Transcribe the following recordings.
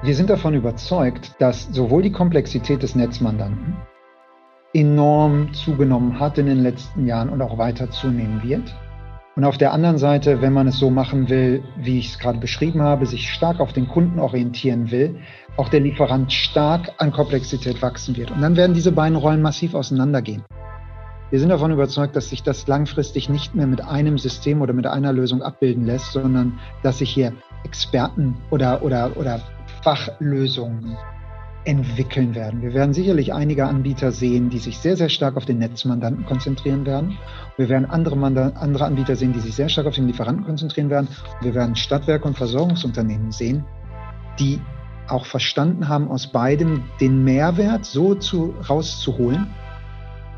Wir sind davon überzeugt, dass sowohl die Komplexität des Netzmandanten enorm zugenommen hat in den letzten Jahren und auch weiter zunehmen wird. Und auf der anderen Seite, wenn man es so machen will, wie ich es gerade beschrieben habe, sich stark auf den Kunden orientieren will, auch der Lieferant stark an Komplexität wachsen wird. Und dann werden diese beiden Rollen massiv auseinandergehen. Wir sind davon überzeugt, dass sich das langfristig nicht mehr mit einem System oder mit einer Lösung abbilden lässt, sondern dass sich hier Experten oder, oder, oder Fachlösungen entwickeln werden. Wir werden sicherlich einige Anbieter sehen, die sich sehr, sehr stark auf den Netzmandanten konzentrieren werden. Wir werden andere, andere Anbieter sehen, die sich sehr stark auf den Lieferanten konzentrieren werden. Wir werden Stadtwerke und Versorgungsunternehmen sehen, die auch verstanden haben, aus beidem den Mehrwert so zu, rauszuholen,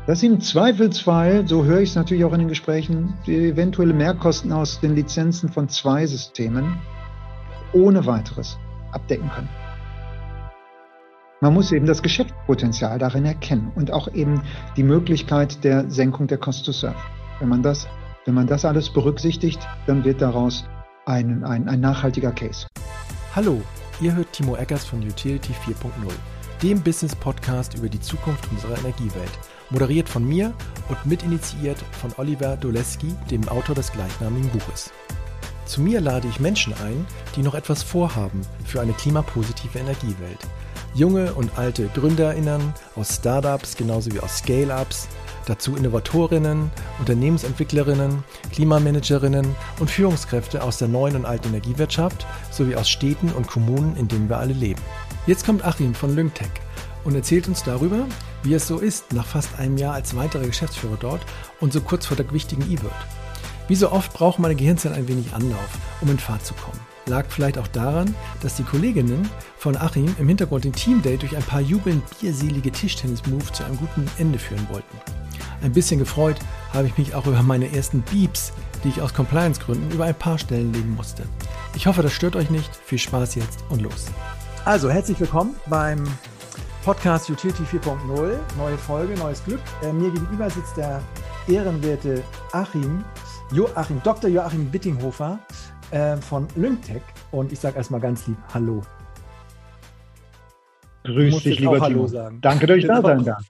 dass sie im Zweifelsfall, so höre ich es natürlich auch in den Gesprächen, die eventuelle Mehrkosten aus den Lizenzen von zwei Systemen ohne weiteres abdecken können. Man muss eben das Geschäftspotenzial darin erkennen und auch eben die Möglichkeit der Senkung der Cost to Serve. Wenn man das, wenn man das alles berücksichtigt, dann wird daraus ein, ein, ein nachhaltiger Case. Hallo, ihr hört Timo Eckers von Utility 4.0, dem Business Podcast über die Zukunft unserer Energiewelt. Moderiert von mir und mitinitiiert von Oliver Doleski, dem Autor des gleichnamigen Buches. Zu mir lade ich Menschen ein, die noch etwas vorhaben für eine klimapositive Energiewelt. Junge und alte GründerInnen aus Startups genauso wie aus Scale-Ups, dazu Innovatorinnen, Unternehmensentwicklerinnen, Klimamanagerinnen und Führungskräfte aus der neuen und alten Energiewirtschaft sowie aus Städten und Kommunen, in denen wir alle leben. Jetzt kommt Achim von Lyngtech und erzählt uns darüber, wie es so ist, nach fast einem Jahr als weiterer Geschäftsführer dort und so kurz vor der wichtigen E-Word. Wie so oft braucht meine Gehirnzellen ein wenig Anlauf, um in Fahrt zu kommen. Lag vielleicht auch daran, dass die Kolleginnen von Achim im Hintergrund den Teamday durch ein paar jubelnd bierselige Tischtennis-Move zu einem guten Ende führen wollten. Ein bisschen gefreut habe ich mich auch über meine ersten Beeps, die ich aus Compliance-Gründen über ein paar Stellen legen musste. Ich hoffe, das stört euch nicht. Viel Spaß jetzt und los. Also, herzlich willkommen beim Podcast Utility 4.0. Neue Folge, neues Glück. Äh, mir gegenüber sitzt der ehrenwerte Achim Joachim, Dr. Joachim Bittinghofer äh, von Lyngtech. Und ich sage erstmal ganz lieb Hallo. Grüß dich, lieber Hallo sagen. Danke, dass ich da sein darf.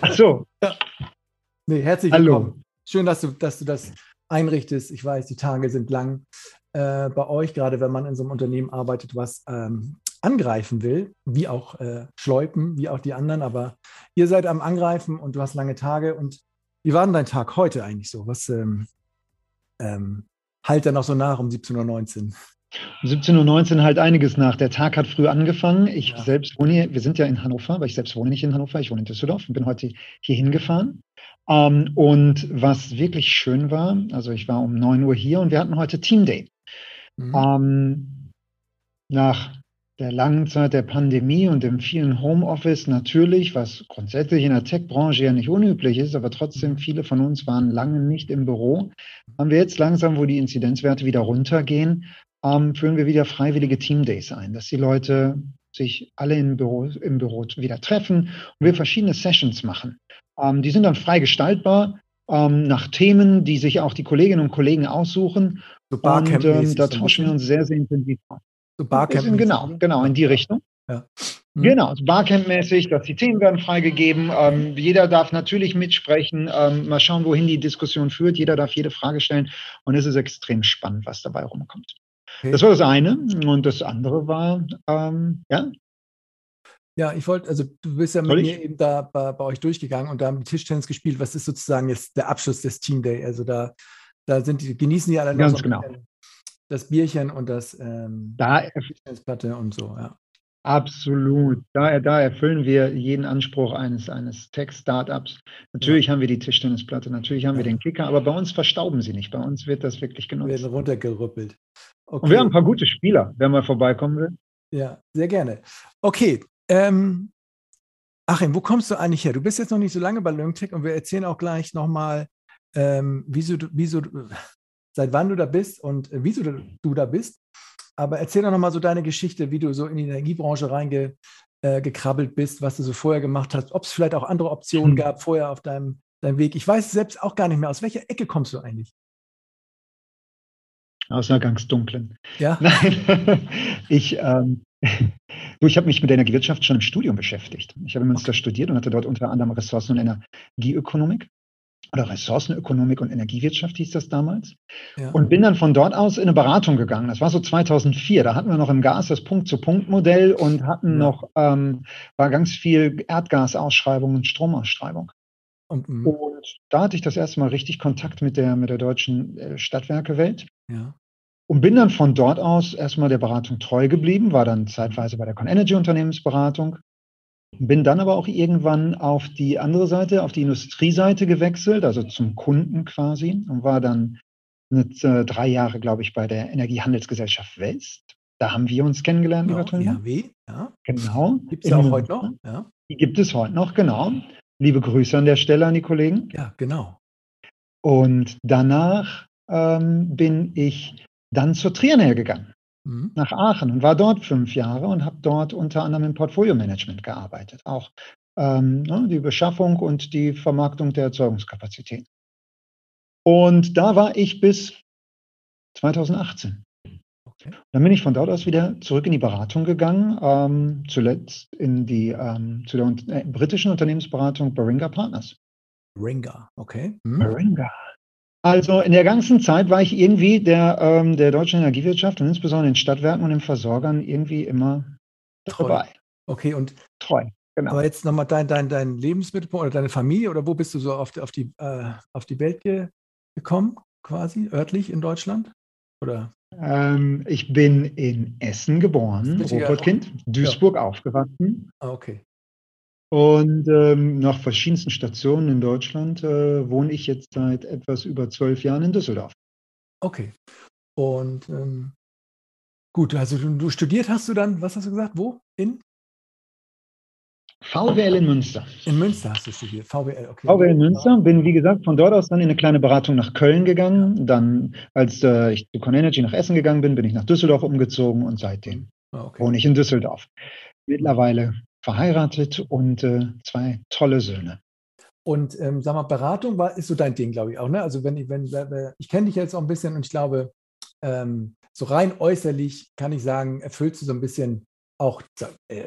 Ach so. Ja. Nee, herzlich Hallo. willkommen. Schön, dass du, dass du das einrichtest. Ich weiß, die Tage sind lang äh, bei euch, gerade wenn man in so einem Unternehmen arbeitet, was ähm, angreifen will, wie auch äh, Schleupen, wie auch die anderen. Aber ihr seid am Angreifen und du hast lange Tage. Und wie war denn dein Tag heute eigentlich so? Was, ähm, ähm, halt dann noch so nach um 17.19 Uhr? Um 17.19 Uhr halt einiges nach. Der Tag hat früh angefangen. Ich ja. selbst wohne hier, wir sind ja in Hannover, aber ich selbst wohne nicht in Hannover, ich wohne in Düsseldorf und bin heute hier hingefahren. Ähm, und was wirklich schön war, also ich war um 9 Uhr hier und wir hatten heute Team Day. Mhm. Ähm, nach der langen Zeit der Pandemie und dem vielen Homeoffice natürlich, was grundsätzlich in der Tech-Branche ja nicht unüblich ist, aber trotzdem viele von uns waren lange nicht im Büro, haben wir jetzt langsam, wo die Inzidenzwerte wieder runtergehen, ähm, führen wir wieder freiwillige Team-Days ein, dass die Leute sich alle im Büro, im Büro wieder treffen und wir verschiedene Sessions machen. Ähm, die sind dann frei gestaltbar ähm, nach Themen, die sich auch die Kolleginnen und Kollegen aussuchen. So und ähm, da tauschen wir uns sehr, sehr intensiv aus. So Barcamp. Genau, genau, in die Richtung. Ja. Mhm. Genau, Barcamp-mäßig, dass die Themen werden freigegeben. Ähm, jeder darf natürlich mitsprechen. Ähm, mal schauen, wohin die Diskussion führt. Jeder darf jede Frage stellen. Und es ist extrem spannend, was dabei rumkommt. Okay. Das war das eine. Und das andere war, ähm, ja. Ja, ich wollte, also du bist ja mit Soll mir ich? eben da bei, bei, euch durchgegangen und da haben die Tischtennis gespielt. Was ist sozusagen jetzt der Abschluss des Team Day? Also da, da sind die, genießen die alle noch Ganz so genau das Bierchen und das ähm, da Platte und so, ja. Absolut. Da, da erfüllen wir jeden Anspruch eines, eines Tech-Startups. Natürlich ja. haben wir die Tischtennisplatte, natürlich haben ja. wir den Kicker, aber bei uns verstauben sie nicht. Bei uns wird das wirklich genutzt. Werden runtergerüppelt. Okay. Und wir haben ein paar gute Spieler, wer mal vorbeikommen will. Ja, sehr gerne. Okay. Ähm, Achim, wo kommst du eigentlich her? Du bist jetzt noch nicht so lange bei Lyngtech und wir erzählen auch gleich nochmal, ähm, wieso, wieso, seit wann du da bist und äh, wieso du da bist. Aber erzähl doch nochmal so deine Geschichte, wie du so in die Energiebranche reingekrabbelt äh, bist, was du so vorher gemacht hast, ob es vielleicht auch andere Optionen hm. gab vorher auf deinem, deinem Weg. Ich weiß selbst auch gar nicht mehr, aus welcher Ecke kommst du eigentlich? Aus einer ganz dunklen. Ja. Nein, ich, ähm, ich habe mich mit der Energiewirtschaft schon im Studium beschäftigt. Ich habe in Münster okay. studiert und hatte dort unter anderem Ressourcen- und Energieökonomik oder Ressourcenökonomik und Energiewirtschaft hieß das damals. Ja. Und bin dann von dort aus in eine Beratung gegangen. Das war so 2004. Da hatten wir noch im Gas das Punkt-zu-Punkt-Modell und hatten ja. noch, ähm, war ganz viel Erdgasausschreibung und Stromausschreibung. Und, mhm. und, da hatte ich das erste Mal richtig Kontakt mit der, mit der deutschen äh, Stadtwerkewelt. Ja. Und bin dann von dort aus erstmal der Beratung treu geblieben, war dann zeitweise bei der Con Energy Unternehmensberatung bin dann aber auch irgendwann auf die andere Seite, auf die Industrieseite gewechselt, also zum Kunden quasi, und war dann mit, äh, drei Jahre, glaube ich, bei der Energiehandelsgesellschaft West. Da haben wir uns kennengelernt, genau, lieber EHW, ja. Genau. Gibt es ja auch heute noch, ja. Die gibt es heute noch, genau. Liebe Grüße an der Stelle an die Kollegen. Ja, genau. Und danach ähm, bin ich dann zur Trianair gegangen mhm. nach Aachen und war dort fünf Jahre und habe dort unter anderem im Portfolio-Management gearbeitet. Auch ähm, ne, die Beschaffung und die Vermarktung der Erzeugungskapazität. Und da war ich bis 2018. Okay. Dann bin ich von dort aus wieder zurück in die Beratung gegangen, ähm, zuletzt in die ähm, zu der äh, britischen Unternehmensberatung Baringa Partners. Baringa, okay. Hm. Baringa. Also in der ganzen Zeit war ich irgendwie der, ähm, der deutschen Energiewirtschaft und insbesondere den Stadtwerken und den Versorgern irgendwie immer Treu. dabei. Okay, und treu. Genau. Aber jetzt nochmal dein, dein, dein Lebensmittelpunkt oder deine Familie oder wo bist du so auf die, auf die, äh, auf die Welt ge gekommen, quasi, örtlich in Deutschland? Oder? Ähm, ich bin in Essen geboren, Ruhrpottkind, Duisburg ja. aufgewachsen. Ah, okay. Und ähm, nach verschiedensten Stationen in Deutschland äh, wohne ich jetzt seit etwas über zwölf Jahren in Düsseldorf. Okay. Und ähm, gut, also du, studiert hast du dann, was hast du gesagt, wo? In? VWL in Münster. In Münster hast du studiert, VWL, okay. VWL in Münster, bin wie gesagt von dort aus dann in eine kleine Beratung nach Köln gegangen. Dann, als äh, ich zu ConEnergy nach Essen gegangen bin, bin ich nach Düsseldorf umgezogen und seitdem ah, okay. wohne ich in Düsseldorf. Mittlerweile verheiratet und äh, zwei tolle Söhne. Und ähm, sag mal, Beratung war, ist so dein Ding, glaube ich auch. Ne? Also wenn ich, wenn, ich kenne dich jetzt auch ein bisschen und ich glaube, ähm, so rein äußerlich kann ich sagen, erfüllst du so ein bisschen auch, äh,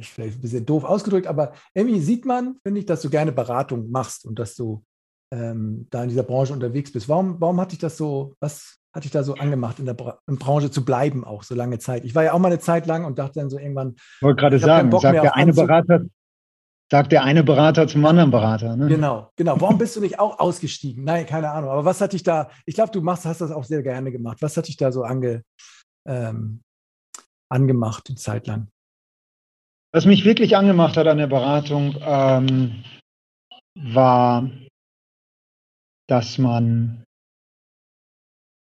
vielleicht ein bisschen doof ausgedrückt, aber irgendwie sieht man, finde ich, dass du gerne Beratung machst und dass du ähm, da in dieser Branche unterwegs bist. Warum, warum hat dich das so, was hat dich da so angemacht, in der Bra in Branche zu bleiben, auch so lange Zeit? Ich war ja auch mal eine Zeit lang und dachte dann so irgendwann. Ich wollte gerade sagen, sagt der eine Berater, sagt der eine Berater zum anderen Berater. Ne? Genau, genau. Warum bist du nicht auch ausgestiegen? Nein, keine Ahnung. Aber was hat dich da, ich glaube, du machst, hast das auch sehr gerne gemacht. Was hat dich da so ange, ähm, angemacht, eine Zeit lang? Was mich wirklich angemacht hat an der Beratung, ähm, war dass man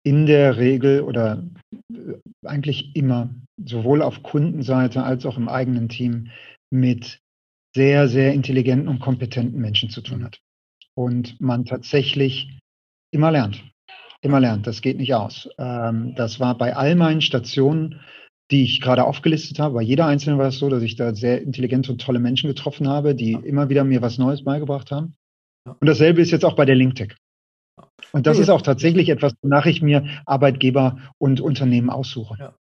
in der Regel oder äh, eigentlich immer sowohl auf Kundenseite als auch im eigenen Team mit sehr, sehr intelligenten und kompetenten Menschen zu tun hat. Und man tatsächlich immer lernt. Immer lernt. Das geht nicht aus. Ähm, das war bei all meinen Stationen, die ich gerade aufgelistet habe. Bei jeder einzelnen war es so, dass ich da sehr intelligente und tolle Menschen getroffen habe, die immer wieder mir was Neues beigebracht haben. Und dasselbe ist jetzt auch bei der LinkTech. Und das ist auch tatsächlich etwas, wonach ich mir Arbeitgeber und Unternehmen aussuche. Ja.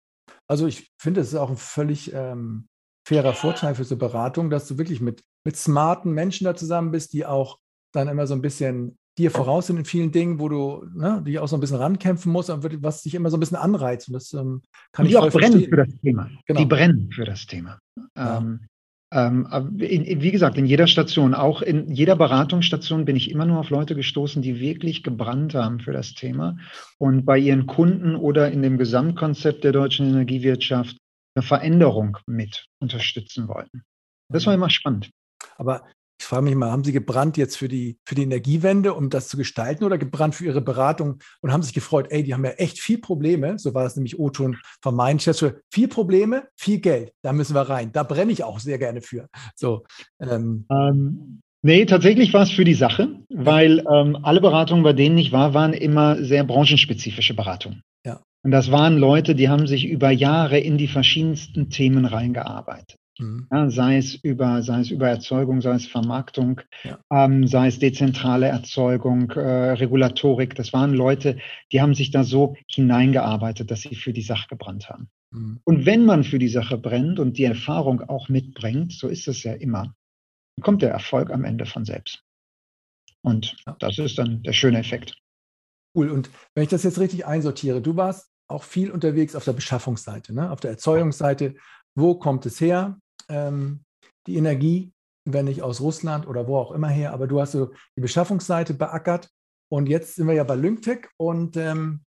Also ich finde, es ist auch ein völlig ähm, fairer Vorteil für so Beratung, dass du wirklich mit, mit smarten Menschen da zusammen bist, die auch dann immer so ein bisschen dir voraus sind in vielen Dingen, wo du ne, die auch so ein bisschen rankämpfen musst, was dich immer so ein bisschen anreizt. Und das ähm, kann die ich auch brennen verstehen. für das Thema. Genau. Die brennen für das Thema. Ja. Ähm, wie gesagt, in jeder Station, auch in jeder Beratungsstation bin ich immer nur auf Leute gestoßen, die wirklich gebrannt haben für das Thema und bei ihren Kunden oder in dem Gesamtkonzept der deutschen Energiewirtschaft eine Veränderung mit unterstützen wollten. Das war mhm. immer spannend. Aber ich frage mich mal, haben Sie gebrannt jetzt für die, für die Energiewende, um das zu gestalten, oder gebrannt für Ihre Beratung und haben sich gefreut, ey, die haben ja echt viel Probleme, so war es nämlich O-Ton von meinen Chefs, viel Probleme, viel Geld, da müssen wir rein. Da brenne ich auch sehr gerne für. So, ähm. Ähm, nee, tatsächlich war es für die Sache, weil ähm, alle Beratungen, bei denen ich war, waren immer sehr branchenspezifische Beratungen. Ja. Und das waren Leute, die haben sich über Jahre in die verschiedensten Themen reingearbeitet. Mhm. Ja, sei, es über, sei es über Erzeugung, sei es Vermarktung, ja. ähm, sei es dezentrale Erzeugung, äh, Regulatorik. Das waren Leute, die haben sich da so hineingearbeitet, dass sie für die Sache gebrannt haben. Mhm. Und wenn man für die Sache brennt und die Erfahrung auch mitbringt, so ist es ja immer, dann kommt der Erfolg am Ende von selbst. Und ja. das ist dann der schöne Effekt. Cool. Und wenn ich das jetzt richtig einsortiere, du warst auch viel unterwegs auf der Beschaffungsseite, ne? auf der Erzeugungsseite. Wo kommt es her? Ähm, die Energie, wenn nicht aus Russland oder wo auch immer her, aber du hast so die Beschaffungsseite beackert. Und jetzt sind wir ja bei Lyngtech und ähm,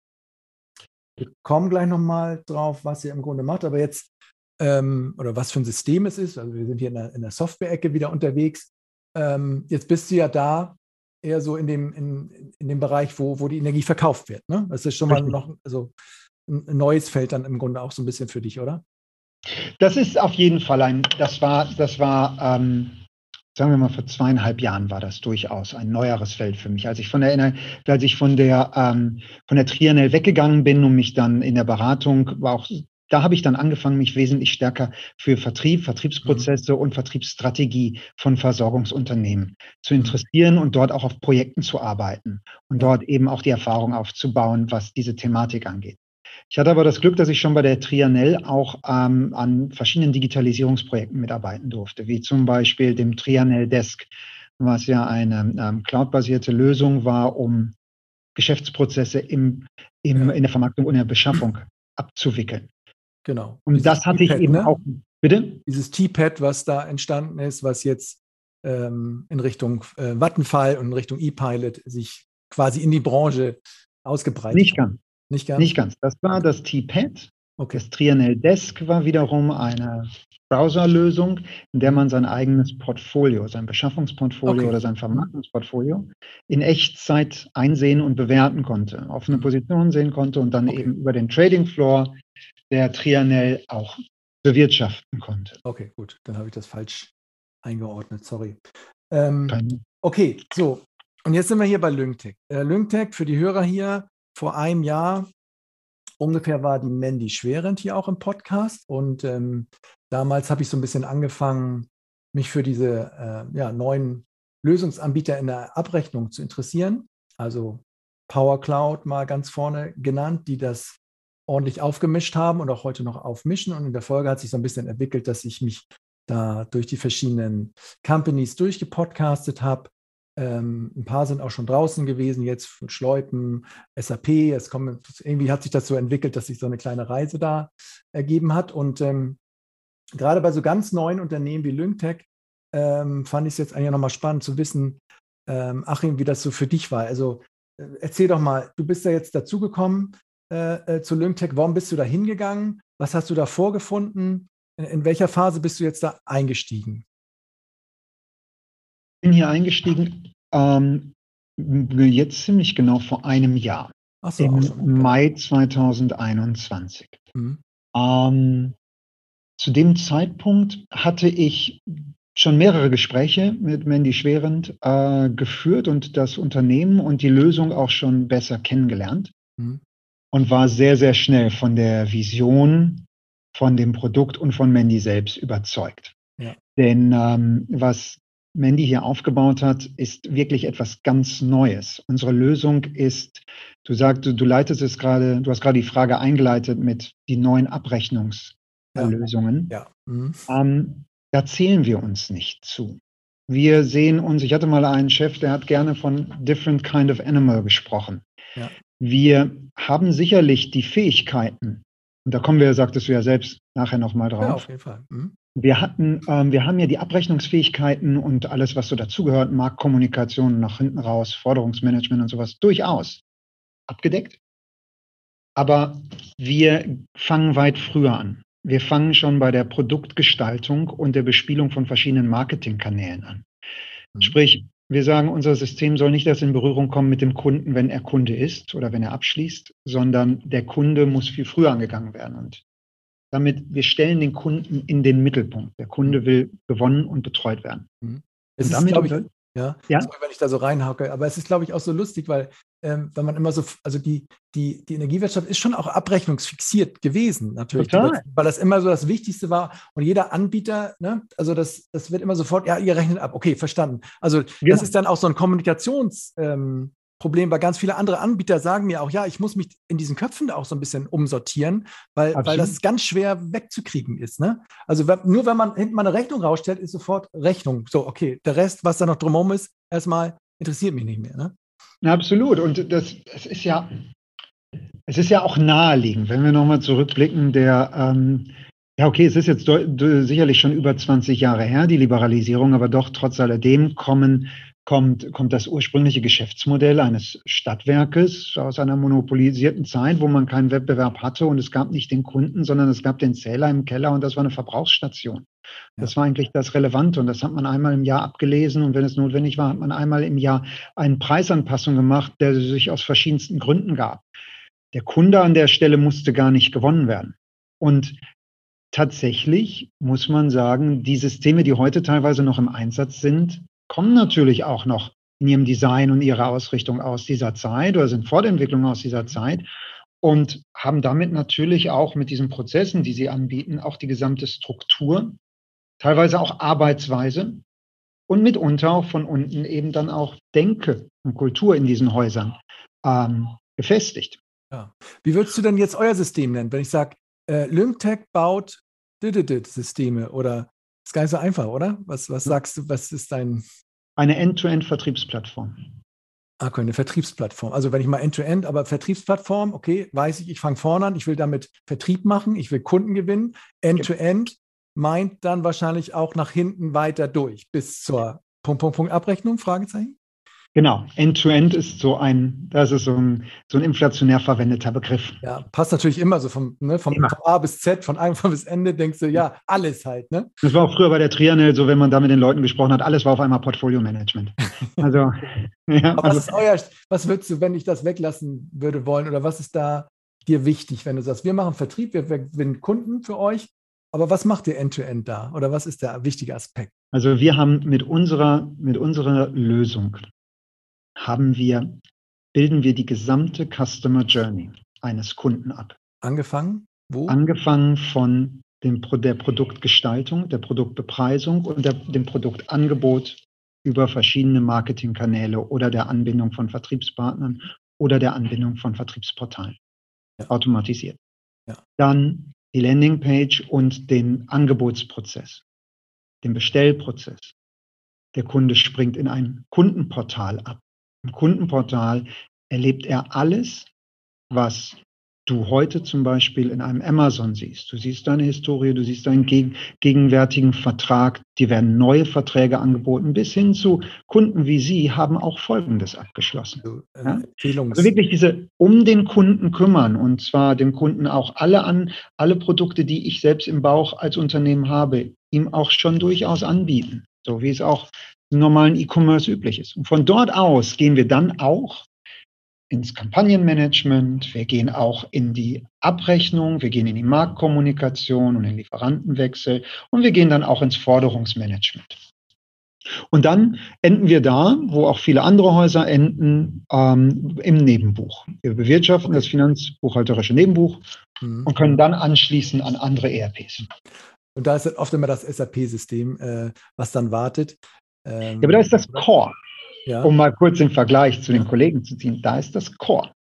wir kommen gleich nochmal drauf, was ihr im Grunde macht. Aber jetzt, ähm, oder was für ein System es ist. Also wir sind hier in der, in der Software-Ecke wieder unterwegs. Ähm, jetzt bist du ja da eher so in dem, in, in dem Bereich, wo, wo die Energie verkauft wird. Ne? Das ist schon mal noch also ein neues Feld dann im Grunde auch so ein bisschen für dich, oder? Das ist auf jeden Fall ein, das war, das war, ähm, sagen wir mal, vor zweieinhalb Jahren war das durchaus ein neueres Feld für mich. Als ich von der, als ich von der, ähm, von der Trianel weggegangen bin und mich dann in der Beratung war auch da habe ich dann angefangen, mich wesentlich stärker für Vertrieb, Vertriebsprozesse mhm. und Vertriebsstrategie von Versorgungsunternehmen zu interessieren und dort auch auf Projekten zu arbeiten und dort eben auch die Erfahrung aufzubauen, was diese Thematik angeht. Ich hatte aber das Glück, dass ich schon bei der Trianel auch ähm, an verschiedenen Digitalisierungsprojekten mitarbeiten durfte, wie zum Beispiel dem Trianel Desk, was ja eine ähm, cloudbasierte Lösung war, um Geschäftsprozesse im, im, in der Vermarktung und der Beschaffung abzuwickeln. Genau. Und Dieses das hatte ich eben ne? auch. Bitte? Dieses T-Pad, was da entstanden ist, was jetzt ähm, in Richtung äh, Vattenfall und in Richtung E-Pilot sich quasi in die Branche ausgebreitet Nicht ganz. Nicht ganz? Nicht ganz. Das war das T-Pad. Okay. Das Trianel Desk war wiederum eine Browserlösung, in der man sein eigenes Portfolio, sein Beschaffungsportfolio okay. oder sein Vermarktungsportfolio in Echtzeit einsehen und bewerten konnte, offene Positionen sehen konnte und dann okay. eben über den Trading Floor der Trianel auch bewirtschaften konnte. Okay, gut, dann habe ich das falsch eingeordnet, sorry. Ähm, okay, so, und jetzt sind wir hier bei Lyngtech. Äh, Lyngtech für die Hörer hier vor einem Jahr ungefähr war die Mandy Schwerend hier auch im Podcast und ähm, damals habe ich so ein bisschen angefangen, mich für diese äh, ja, neuen Lösungsanbieter in der Abrechnung zu interessieren. Also Power Cloud mal ganz vorne genannt, die das ordentlich aufgemischt haben und auch heute noch aufmischen. Und in der Folge hat sich so ein bisschen entwickelt, dass ich mich da durch die verschiedenen Companies durchgepodcastet habe ähm, ein paar sind auch schon draußen gewesen, jetzt von Schleupen, SAP. Es kommt, irgendwie hat sich das so entwickelt, dass sich so eine kleine Reise da ergeben hat. Und ähm, gerade bei so ganz neuen Unternehmen wie Lyngtech ähm, fand ich es jetzt eigentlich nochmal spannend zu wissen, ähm, Achim, wie das so für dich war. Also äh, erzähl doch mal, du bist da jetzt dazugekommen äh, äh, zu Lyngtech. Warum bist du da hingegangen? Was hast du da vorgefunden? In, in welcher Phase bist du jetzt da eingestiegen? Bin hier eingestiegen ähm, jetzt ziemlich genau vor einem Jahr. Ach so, Im okay. Mai 2021. Mhm. Ähm, zu dem Zeitpunkt hatte ich schon mehrere Gespräche mit Mandy Schwerend äh, geführt und das Unternehmen und die Lösung auch schon besser kennengelernt mhm. und war sehr, sehr schnell von der Vision, von dem Produkt und von Mandy selbst überzeugt. Ja. Denn ähm, was Mandy hier aufgebaut hat, ist wirklich etwas ganz Neues. Unsere Lösung ist, du sagst, du, du leitest es gerade, du hast gerade die Frage eingeleitet mit die neuen Abrechnungslösungen. Ja. ja. Mhm. Ähm, da zählen wir uns nicht zu. Wir sehen uns, ich hatte mal einen Chef, der hat gerne von different kind of animal gesprochen. Ja. Wir haben sicherlich die Fähigkeiten, und da kommen wir, sagtest du ja selbst nachher nochmal drauf. Ja, auf jeden Fall. Mhm. Wir hatten, ähm, wir haben ja die Abrechnungsfähigkeiten und alles, was so dazugehört, Marktkommunikation nach hinten raus, Forderungsmanagement und sowas, durchaus abgedeckt. Aber wir fangen weit früher an. Wir fangen schon bei der Produktgestaltung und der Bespielung von verschiedenen Marketingkanälen an. Mhm. Sprich, wir sagen, unser System soll nicht erst in Berührung kommen mit dem Kunden, wenn er Kunde ist oder wenn er abschließt, sondern der Kunde muss viel früher angegangen werden. Und damit wir stellen den Kunden in den Mittelpunkt. Der Kunde mhm. will gewonnen und betreut werden. Mhm. Es ist, damit, ich, ja, ja? Sorry, wenn ich da so reinhacke, aber es ist, glaube ich, auch so lustig, weil ähm, wenn man immer so, also die, die, die Energiewirtschaft ist schon auch abrechnungsfixiert gewesen, natürlich, Total. weil das immer so das Wichtigste war und jeder Anbieter, ne, also das, das wird immer sofort, ja, ihr rechnet ab, okay, verstanden. Also genau. das ist dann auch so ein Kommunikations- ähm, Problem, weil ganz viele andere Anbieter sagen mir auch, ja, ich muss mich in diesen Köpfen auch so ein bisschen umsortieren, weil, weil das ganz schwer wegzukriegen ist. Ne? Also nur wenn man hinten mal eine Rechnung rausstellt, ist sofort Rechnung. So, okay, der Rest, was da noch drumherum ist, erstmal interessiert mich nicht mehr. Ne? Absolut. Und das, das ist ja, es ist ja auch naheliegend, wenn wir nochmal zurückblicken, der, ähm, ja, okay, es ist jetzt sicherlich schon über 20 Jahre her, die Liberalisierung, aber doch trotz alledem kommen kommt, kommt das ursprüngliche Geschäftsmodell eines Stadtwerkes aus einer monopolisierten Zeit, wo man keinen Wettbewerb hatte und es gab nicht den Kunden, sondern es gab den Zähler im Keller und das war eine Verbrauchsstation. Das war eigentlich das Relevante und das hat man einmal im Jahr abgelesen und wenn es notwendig war, hat man einmal im Jahr eine Preisanpassung gemacht, der sich aus verschiedensten Gründen gab. Der Kunde an der Stelle musste gar nicht gewonnen werden. Und tatsächlich muss man sagen, die Systeme, die heute teilweise noch im Einsatz sind, kommen natürlich auch noch in ihrem Design und ihrer Ausrichtung aus dieser Zeit oder sind Fortentwicklungen aus dieser Zeit und haben damit natürlich auch mit diesen Prozessen, die sie anbieten, auch die gesamte Struktur, teilweise auch Arbeitsweise und mitunter auch von unten eben dann auch Denke und Kultur in diesen Häusern ähm, gefestigt. Ja. Wie würdest du denn jetzt euer System nennen, wenn ich sage, äh, Lymtech baut Systeme oder ist gar nicht so einfach, oder? Was, was sagst du, was ist dein. Eine End-to-End-Vertriebsplattform. Ah, okay, eine Vertriebsplattform. Also wenn ich mal End-to-End, -End, aber Vertriebsplattform, okay, weiß ich, ich fange vorne an, ich will damit Vertrieb machen, ich will Kunden gewinnen. End-to-End -End meint dann wahrscheinlich auch nach hinten weiter durch bis zur Punkt, Punkt, Punkt Abrechnung, Fragezeichen? Genau, End-to-End -End ist so ein, das ist so ein, so ein inflationär verwendeter Begriff. Ja, passt natürlich immer so vom, ne, vom, vom, A bis Z, von Anfang bis Ende, denkst du, ja, alles halt. Ne? Das war auch früher bei der Trianel so, wenn man da mit den Leuten gesprochen hat, alles war auf einmal Portfolio-Management. Also, ja, also, was ist euer, was würdest du, wenn ich das weglassen würde wollen, oder was ist da dir wichtig, wenn du sagst, wir machen Vertrieb, wir gewinnen Kunden für euch, aber was macht ihr End-to-End -End da? Oder was ist der wichtige Aspekt? Also wir haben mit unserer, mit unserer Lösung haben wir, bilden wir die gesamte Customer Journey eines Kunden ab. Angefangen? Wo? Angefangen von dem, der Produktgestaltung, der Produktbepreisung und der, dem Produktangebot über verschiedene Marketingkanäle oder der Anbindung von Vertriebspartnern oder der Anbindung von Vertriebsportalen. Ja. Automatisiert. Ja. Dann die Landingpage und den Angebotsprozess, den Bestellprozess. Der Kunde springt in ein Kundenportal ab. Im Kundenportal erlebt er alles, was du heute zum Beispiel in einem Amazon siehst. Du siehst deine Historie, du siehst deinen geg gegenwärtigen Vertrag, die werden neue Verträge angeboten, bis hin zu Kunden wie Sie haben auch Folgendes abgeschlossen. Ja? Also wirklich diese um den Kunden kümmern und zwar dem Kunden auch alle an, alle Produkte, die ich selbst im Bauch als Unternehmen habe, ihm auch schon durchaus anbieten. So wie es auch normalen E-Commerce üblich ist. Und von dort aus gehen wir dann auch ins Kampagnenmanagement, wir gehen auch in die Abrechnung, wir gehen in die Marktkommunikation und den Lieferantenwechsel und wir gehen dann auch ins Forderungsmanagement. Und dann enden wir da, wo auch viele andere Häuser enden, ähm, im Nebenbuch. Wir bewirtschaften das finanzbuchhalterische Nebenbuch mhm. und können dann anschließen an andere ERPs. Und da ist oft immer das SAP-System, äh, was dann wartet. Ähm, ja, aber da ist das Core. Ja. Um mal kurz den Vergleich zu den Kollegen zu ziehen, da ist das Core.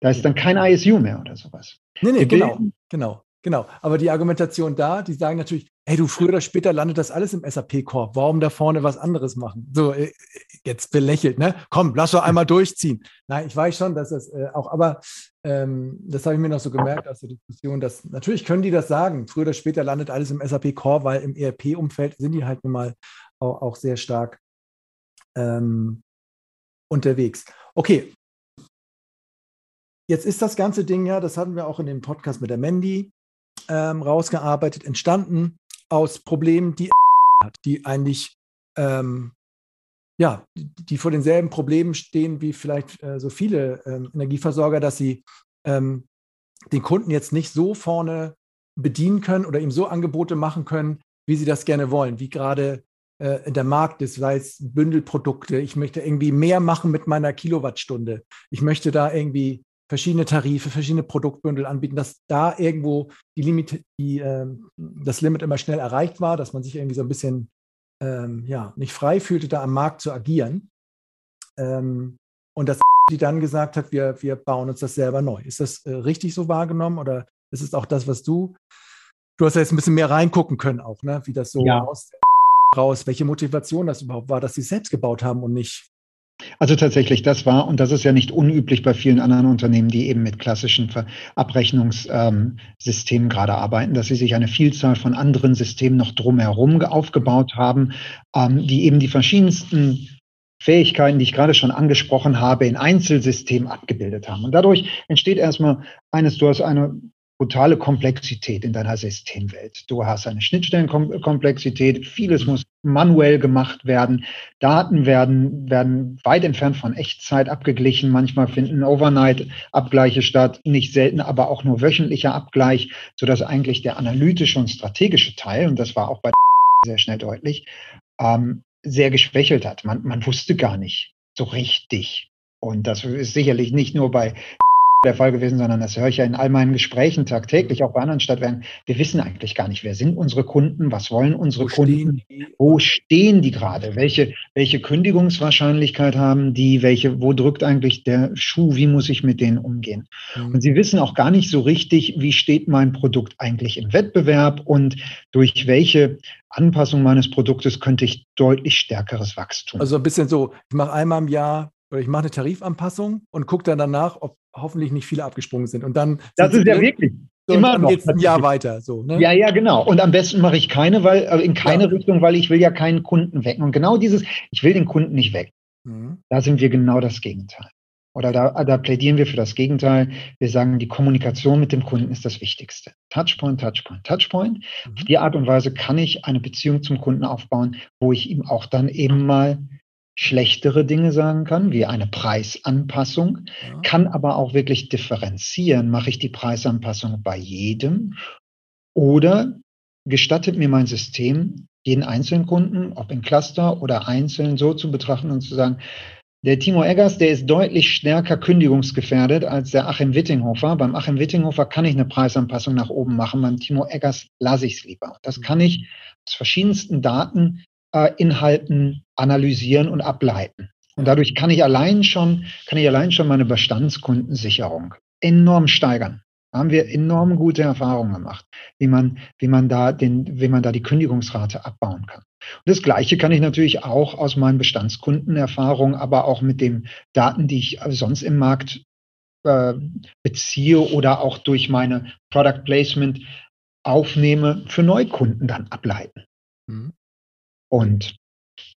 Da ist dann kein ISU mehr oder sowas. Nee, nee, genau, genau, genau. Aber die Argumentation da, die sagen natürlich, hey, du, früher oder später landet das alles im SAP-Core. Warum da vorne was anderes machen? So, äh, jetzt belächelt, ne? Komm, lass doch einmal durchziehen. Nein, ich weiß schon, dass das äh, auch, aber ähm, das habe ich mir noch so gemerkt aus der Diskussion, dass natürlich können die das sagen. Früher oder später landet alles im SAP-Core, weil im ERP-Umfeld sind die halt nun mal auch, sehr stark ähm, unterwegs. Okay. Jetzt ist das ganze Ding ja, das hatten wir auch in dem Podcast mit der Mandy ähm, rausgearbeitet, entstanden aus Problemen, die hat, die eigentlich ähm, ja, die vor denselben Problemen stehen wie vielleicht äh, so viele ähm, Energieversorger, dass sie ähm, den Kunden jetzt nicht so vorne bedienen können oder ihm so Angebote machen können, wie sie das gerne wollen, wie gerade äh, der Markt ist, sei es Bündelprodukte. Ich möchte irgendwie mehr machen mit meiner Kilowattstunde. Ich möchte da irgendwie verschiedene Tarife, verschiedene Produktbündel anbieten, dass da irgendwo die Limit, die, äh, das Limit immer schnell erreicht war, dass man sich irgendwie so ein bisschen ähm, ja, nicht frei fühlte, da am Markt zu agieren. Ähm, und das die dann gesagt hat, wir, wir bauen uns das selber neu. Ist das äh, richtig so wahrgenommen oder ist es auch das, was du, du hast ja jetzt ein bisschen mehr reingucken können auch, ne? wie das so ja. aus, raus, welche Motivation das überhaupt war, dass sie es selbst gebaut haben und nicht also tatsächlich, das war, und das ist ja nicht unüblich bei vielen anderen Unternehmen, die eben mit klassischen Abrechnungssystemen gerade arbeiten, dass sie sich eine Vielzahl von anderen Systemen noch drumherum aufgebaut haben, ähm, die eben die verschiedensten Fähigkeiten, die ich gerade schon angesprochen habe, in Einzelsystemen abgebildet haben. Und dadurch entsteht erstmal eines, du hast eine brutale Komplexität in deiner Systemwelt. Du hast eine Schnittstellenkomplexität, vieles muss manuell gemacht werden, Daten werden, werden weit entfernt von Echtzeit abgeglichen, manchmal finden Overnight-Abgleiche statt, nicht selten aber auch nur wöchentlicher Abgleich, sodass eigentlich der analytische und strategische Teil, und das war auch bei sehr schnell deutlich, ähm, sehr geschwächelt hat. Man, man wusste gar nicht so richtig. Und das ist sicherlich nicht nur bei der Fall gewesen, sondern das höre ich ja in all meinen Gesprächen tagtäglich, auch bei anderen Stadtwerken. Wir wissen eigentlich gar nicht, wer sind unsere Kunden, was wollen unsere wo Kunden, stehen wo stehen die gerade, welche, welche Kündigungswahrscheinlichkeit haben die, welche, wo drückt eigentlich der Schuh, wie muss ich mit denen umgehen. Mhm. Und sie wissen auch gar nicht so richtig, wie steht mein Produkt eigentlich im Wettbewerb und durch welche Anpassung meines Produktes könnte ich deutlich stärkeres Wachstum. Also ein bisschen so, ich mache einmal im Jahr oder ich mache eine Tarifanpassung und gucke dann danach, ob hoffentlich nicht viele abgesprungen sind. Und dann. Das ist ja wirklich. So, immer dann geht es ein Jahr weiter. So, ne? Ja, ja, genau. Und am besten mache ich keine, weil äh, in keine ja. Richtung, weil ich will ja keinen Kunden wecken. Und genau dieses, ich will den Kunden nicht weg. Mhm. Da sind wir genau das Gegenteil. Oder da, da plädieren wir für das Gegenteil. Wir sagen, die Kommunikation mit dem Kunden ist das Wichtigste. Touchpoint, Touchpoint, Touchpoint. Mhm. Auf die Art und Weise kann ich eine Beziehung zum Kunden aufbauen, wo ich ihm auch dann eben mal schlechtere Dinge sagen kann, wie eine Preisanpassung, ja. kann aber auch wirklich differenzieren. Mache ich die Preisanpassung bei jedem oder gestattet mir mein System, jeden einzelnen Kunden, ob in Cluster oder einzeln, so zu betrachten und zu sagen, der Timo Eggers, der ist deutlich stärker kündigungsgefährdet als der Achim Wittinghofer. Beim Achim Wittinghofer kann ich eine Preisanpassung nach oben machen. Beim Timo Eggers lasse ich es lieber. Das kann ich aus verschiedensten Daten äh, Inhalten analysieren und ableiten. Und dadurch kann ich allein schon, kann ich allein schon meine Bestandskundensicherung enorm steigern. Da haben wir enorm gute Erfahrungen gemacht, wie man, wie man da den, wie man da die Kündigungsrate abbauen kann. Und das Gleiche kann ich natürlich auch aus meinen Bestandskundenerfahrungen, aber auch mit den Daten, die ich sonst im Markt äh, beziehe oder auch durch meine Product Placement aufnehme, für Neukunden dann ableiten. Mhm. Und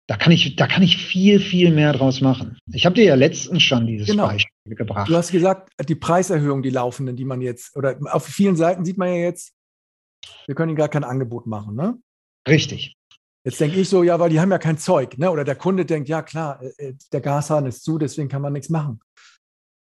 da kann ich, da kann ich viel, viel mehr draus machen. Ich habe dir ja letztens schon dieses genau. Beispiel gebracht. Du hast gesagt, die Preiserhöhungen, die laufenden, die man jetzt, oder auf vielen Seiten sieht man ja jetzt, wir können ihnen gar kein Angebot machen, ne? Richtig. Jetzt denke ich so, ja, weil die haben ja kein Zeug, ne? Oder der Kunde denkt, ja klar, äh, äh, der Gashahn ist zu, deswegen kann man nichts machen.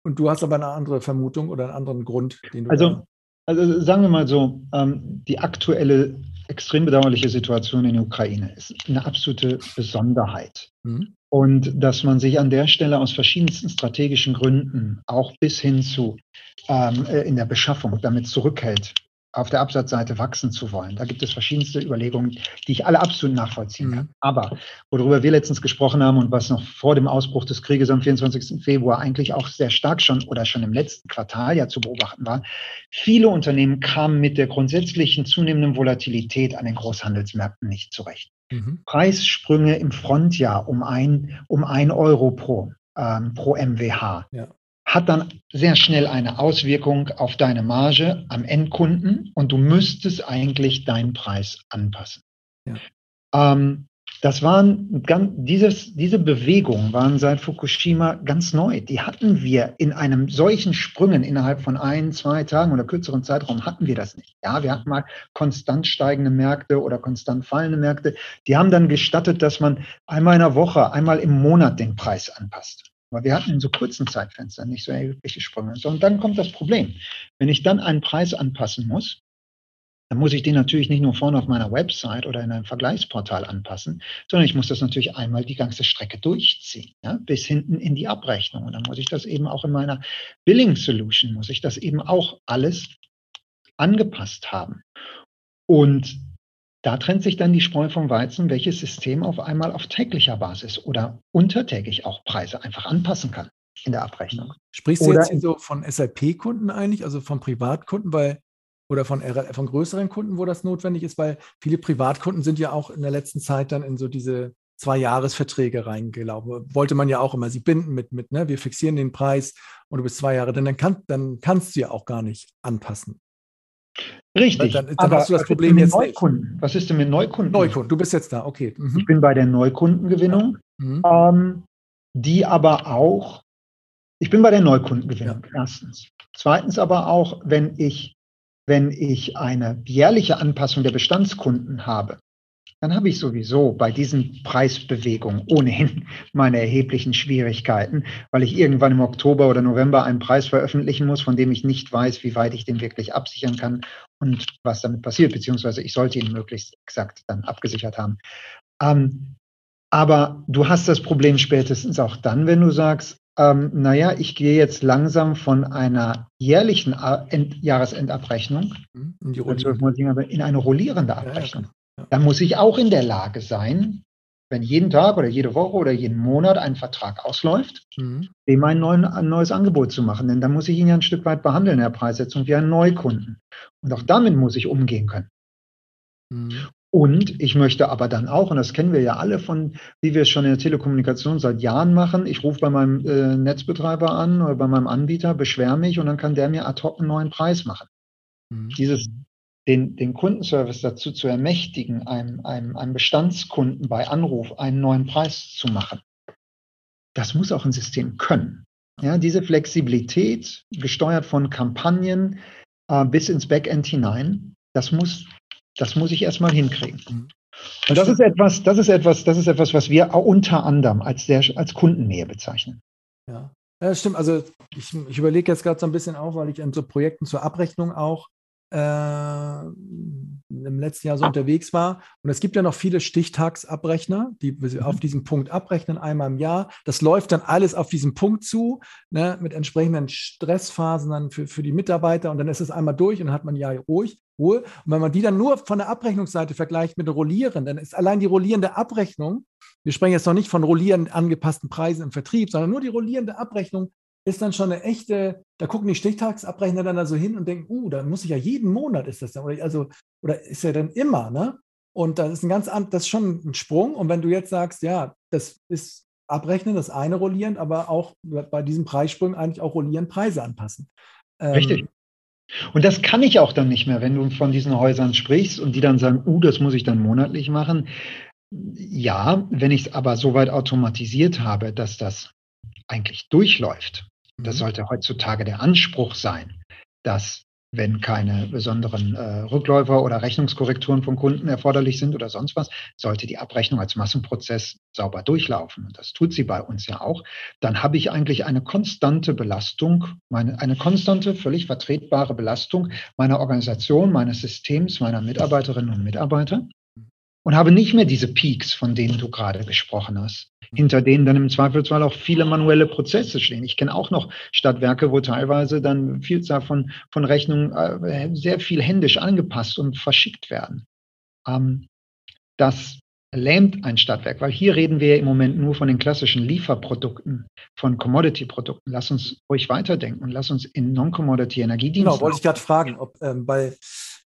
Und du hast aber eine andere Vermutung oder einen anderen Grund, den du. Also, also sagen wir mal so, ähm, die aktuelle extrem bedauerliche Situation in der Ukraine ist eine absolute Besonderheit. Mhm. Und dass man sich an der Stelle aus verschiedensten strategischen Gründen, auch bis hin zu ähm, äh, in der Beschaffung, damit zurückhält, auf der Absatzseite wachsen zu wollen. Da gibt es verschiedenste Überlegungen, die ich alle absolut nachvollziehen kann. Mhm. Aber worüber wir letztens gesprochen haben und was noch vor dem Ausbruch des Krieges am 24. Februar eigentlich auch sehr stark schon oder schon im letzten Quartal ja zu beobachten war, viele Unternehmen kamen mit der grundsätzlichen zunehmenden Volatilität an den Großhandelsmärkten nicht zurecht. Mhm. Preissprünge im Frontjahr um ein, um ein Euro pro, ähm, pro MWH. Ja hat dann sehr schnell eine Auswirkung auf deine Marge am Endkunden und du müsstest eigentlich deinen Preis anpassen. Ja. Ähm, das waren ganz, dieses, diese Bewegungen waren seit Fukushima ganz neu. Die hatten wir in einem solchen Sprüngen innerhalb von ein, zwei Tagen oder kürzeren Zeitraum hatten wir das nicht. Ja, wir hatten mal konstant steigende Märkte oder konstant fallende Märkte. Die haben dann gestattet, dass man einmal in der Woche, einmal im Monat den Preis anpasst. Aber wir hatten in so kurzen Zeitfenstern nicht so erhebliche Sprünge. Und dann kommt das Problem. Wenn ich dann einen Preis anpassen muss, dann muss ich den natürlich nicht nur vorne auf meiner Website oder in einem Vergleichsportal anpassen, sondern ich muss das natürlich einmal die ganze Strecke durchziehen, ja, bis hinten in die Abrechnung. Und dann muss ich das eben auch in meiner Billing Solution, muss ich das eben auch alles angepasst haben. Und da trennt sich dann die Spreu vom Weizen, welches System auf einmal auf täglicher Basis oder untertägig auch Preise einfach anpassen kann. in der Abrechnung. Sprichst du oder jetzt so von SIP-Kunden eigentlich, also von Privatkunden, weil oder von, von größeren Kunden, wo das notwendig ist, weil viele Privatkunden sind ja auch in der letzten Zeit dann in so diese zwei Jahresverträge reingelaufen. Wollte man ja auch immer sie binden mit, mit ne, wir fixieren den Preis und du bist zwei Jahre, denn dann, kann, dann kannst du ja auch gar nicht anpassen. Richtig. Dann, dann aber hast du das Problem jetzt Neukunden? Nicht. Was ist denn mit Neukunden? Neukunden, du bist jetzt da, okay. Mhm. Ich bin bei der Neukundengewinnung, mhm. ähm, die aber auch, ich bin bei der Neukundengewinnung, ja. erstens. Zweitens aber auch, wenn ich, wenn ich eine jährliche Anpassung der Bestandskunden habe, dann habe ich sowieso bei diesen Preisbewegungen ohnehin meine erheblichen Schwierigkeiten, weil ich irgendwann im Oktober oder November einen Preis veröffentlichen muss, von dem ich nicht weiß, wie weit ich den wirklich absichern kann und was damit passiert, beziehungsweise ich sollte ihn möglichst exakt dann abgesichert haben. Ähm, aber du hast das Problem spätestens auch dann, wenn du sagst, ähm, naja, ich gehe jetzt langsam von einer jährlichen End Jahresendabrechnung in, in eine rollierende Abrechnung. Ja, ja, dann muss ich auch in der Lage sein, wenn jeden Tag oder jede Woche oder jeden Monat ein Vertrag ausläuft, mhm. dem ein, neuen, ein, neues Angebot zu machen. Denn dann muss ich ihn ja ein Stück weit behandeln in der Preissetzung wie einen Neukunden. Und auch damit muss ich umgehen können. Mhm. Und ich möchte aber dann auch, und das kennen wir ja alle von, wie wir es schon in der Telekommunikation seit Jahren machen, ich rufe bei meinem äh, Netzbetreiber an oder bei meinem Anbieter, beschwere mich und dann kann der mir ad hoc einen neuen Preis machen. Mhm. Dieses den, den Kundenservice dazu zu ermächtigen, einem, einem, einem Bestandskunden bei Anruf einen neuen Preis zu machen. Das muss auch ein System können. Ja, diese Flexibilität, gesteuert von Kampagnen äh, bis ins Backend hinein, das muss, das muss ich erstmal hinkriegen. Mhm. Und das ist etwas, das ist etwas, das ist etwas, was wir unter anderem als, der, als Kundennähe bezeichnen. Ja. ja, das stimmt. Also ich, ich überlege jetzt gerade so ein bisschen auch, weil ich an so Projekten zur Abrechnung auch im letzten Jahr so unterwegs war. Und es gibt ja noch viele Stichtagsabrechner, die mhm. auf diesem Punkt abrechnen, einmal im Jahr. Das läuft dann alles auf diesen Punkt zu, ne, mit entsprechenden Stressphasen dann für, für die Mitarbeiter. Und dann ist es einmal durch und dann hat man ja ruhig. Ruhe. Und wenn man die dann nur von der Abrechnungsseite vergleicht mit der Rollieren, dann ist allein die rollierende Abrechnung, wir sprechen jetzt noch nicht von rollierend angepassten Preisen im Vertrieb, sondern nur die rollierende Abrechnung ist dann schon eine echte, da gucken die Stichtagsabrechner dann da so hin und denken, uh, da muss ich ja jeden Monat ist das dann, oder, also, oder ist ja dann immer, ne? Und das ist ein ganz das ist schon ein Sprung. Und wenn du jetzt sagst, ja, das ist abrechnen, das eine rollierend, aber auch bei diesen Preissprüngen eigentlich auch rollierend Preise anpassen. Ähm, Richtig. Und das kann ich auch dann nicht mehr, wenn du von diesen Häusern sprichst und die dann sagen, uh, das muss ich dann monatlich machen. Ja, wenn ich es aber so weit automatisiert habe, dass das eigentlich durchläuft, das mhm. sollte heutzutage der Anspruch sein, dass wenn keine besonderen äh, Rückläufer oder Rechnungskorrekturen vom Kunden erforderlich sind oder sonst was, sollte die Abrechnung als Massenprozess sauber durchlaufen. Und das tut sie bei uns ja auch. Dann habe ich eigentlich eine konstante Belastung, meine, eine konstante, völlig vertretbare Belastung meiner Organisation, meines Systems, meiner Mitarbeiterinnen und Mitarbeiter und habe nicht mehr diese Peaks, von denen du gerade gesprochen hast, hinter denen dann im Zweifelsfall auch viele manuelle Prozesse stehen. Ich kenne auch noch Stadtwerke, wo teilweise dann Vielzahl von, von Rechnungen äh, sehr viel händisch angepasst und verschickt werden. Ähm, das lähmt ein Stadtwerk, weil hier reden wir im Moment nur von den klassischen Lieferprodukten, von Commodity-Produkten. Lass uns ruhig weiterdenken und lass uns in Non-Commodity-Energiedienste. Genau, wollte ich gerade fragen, ob ähm, bei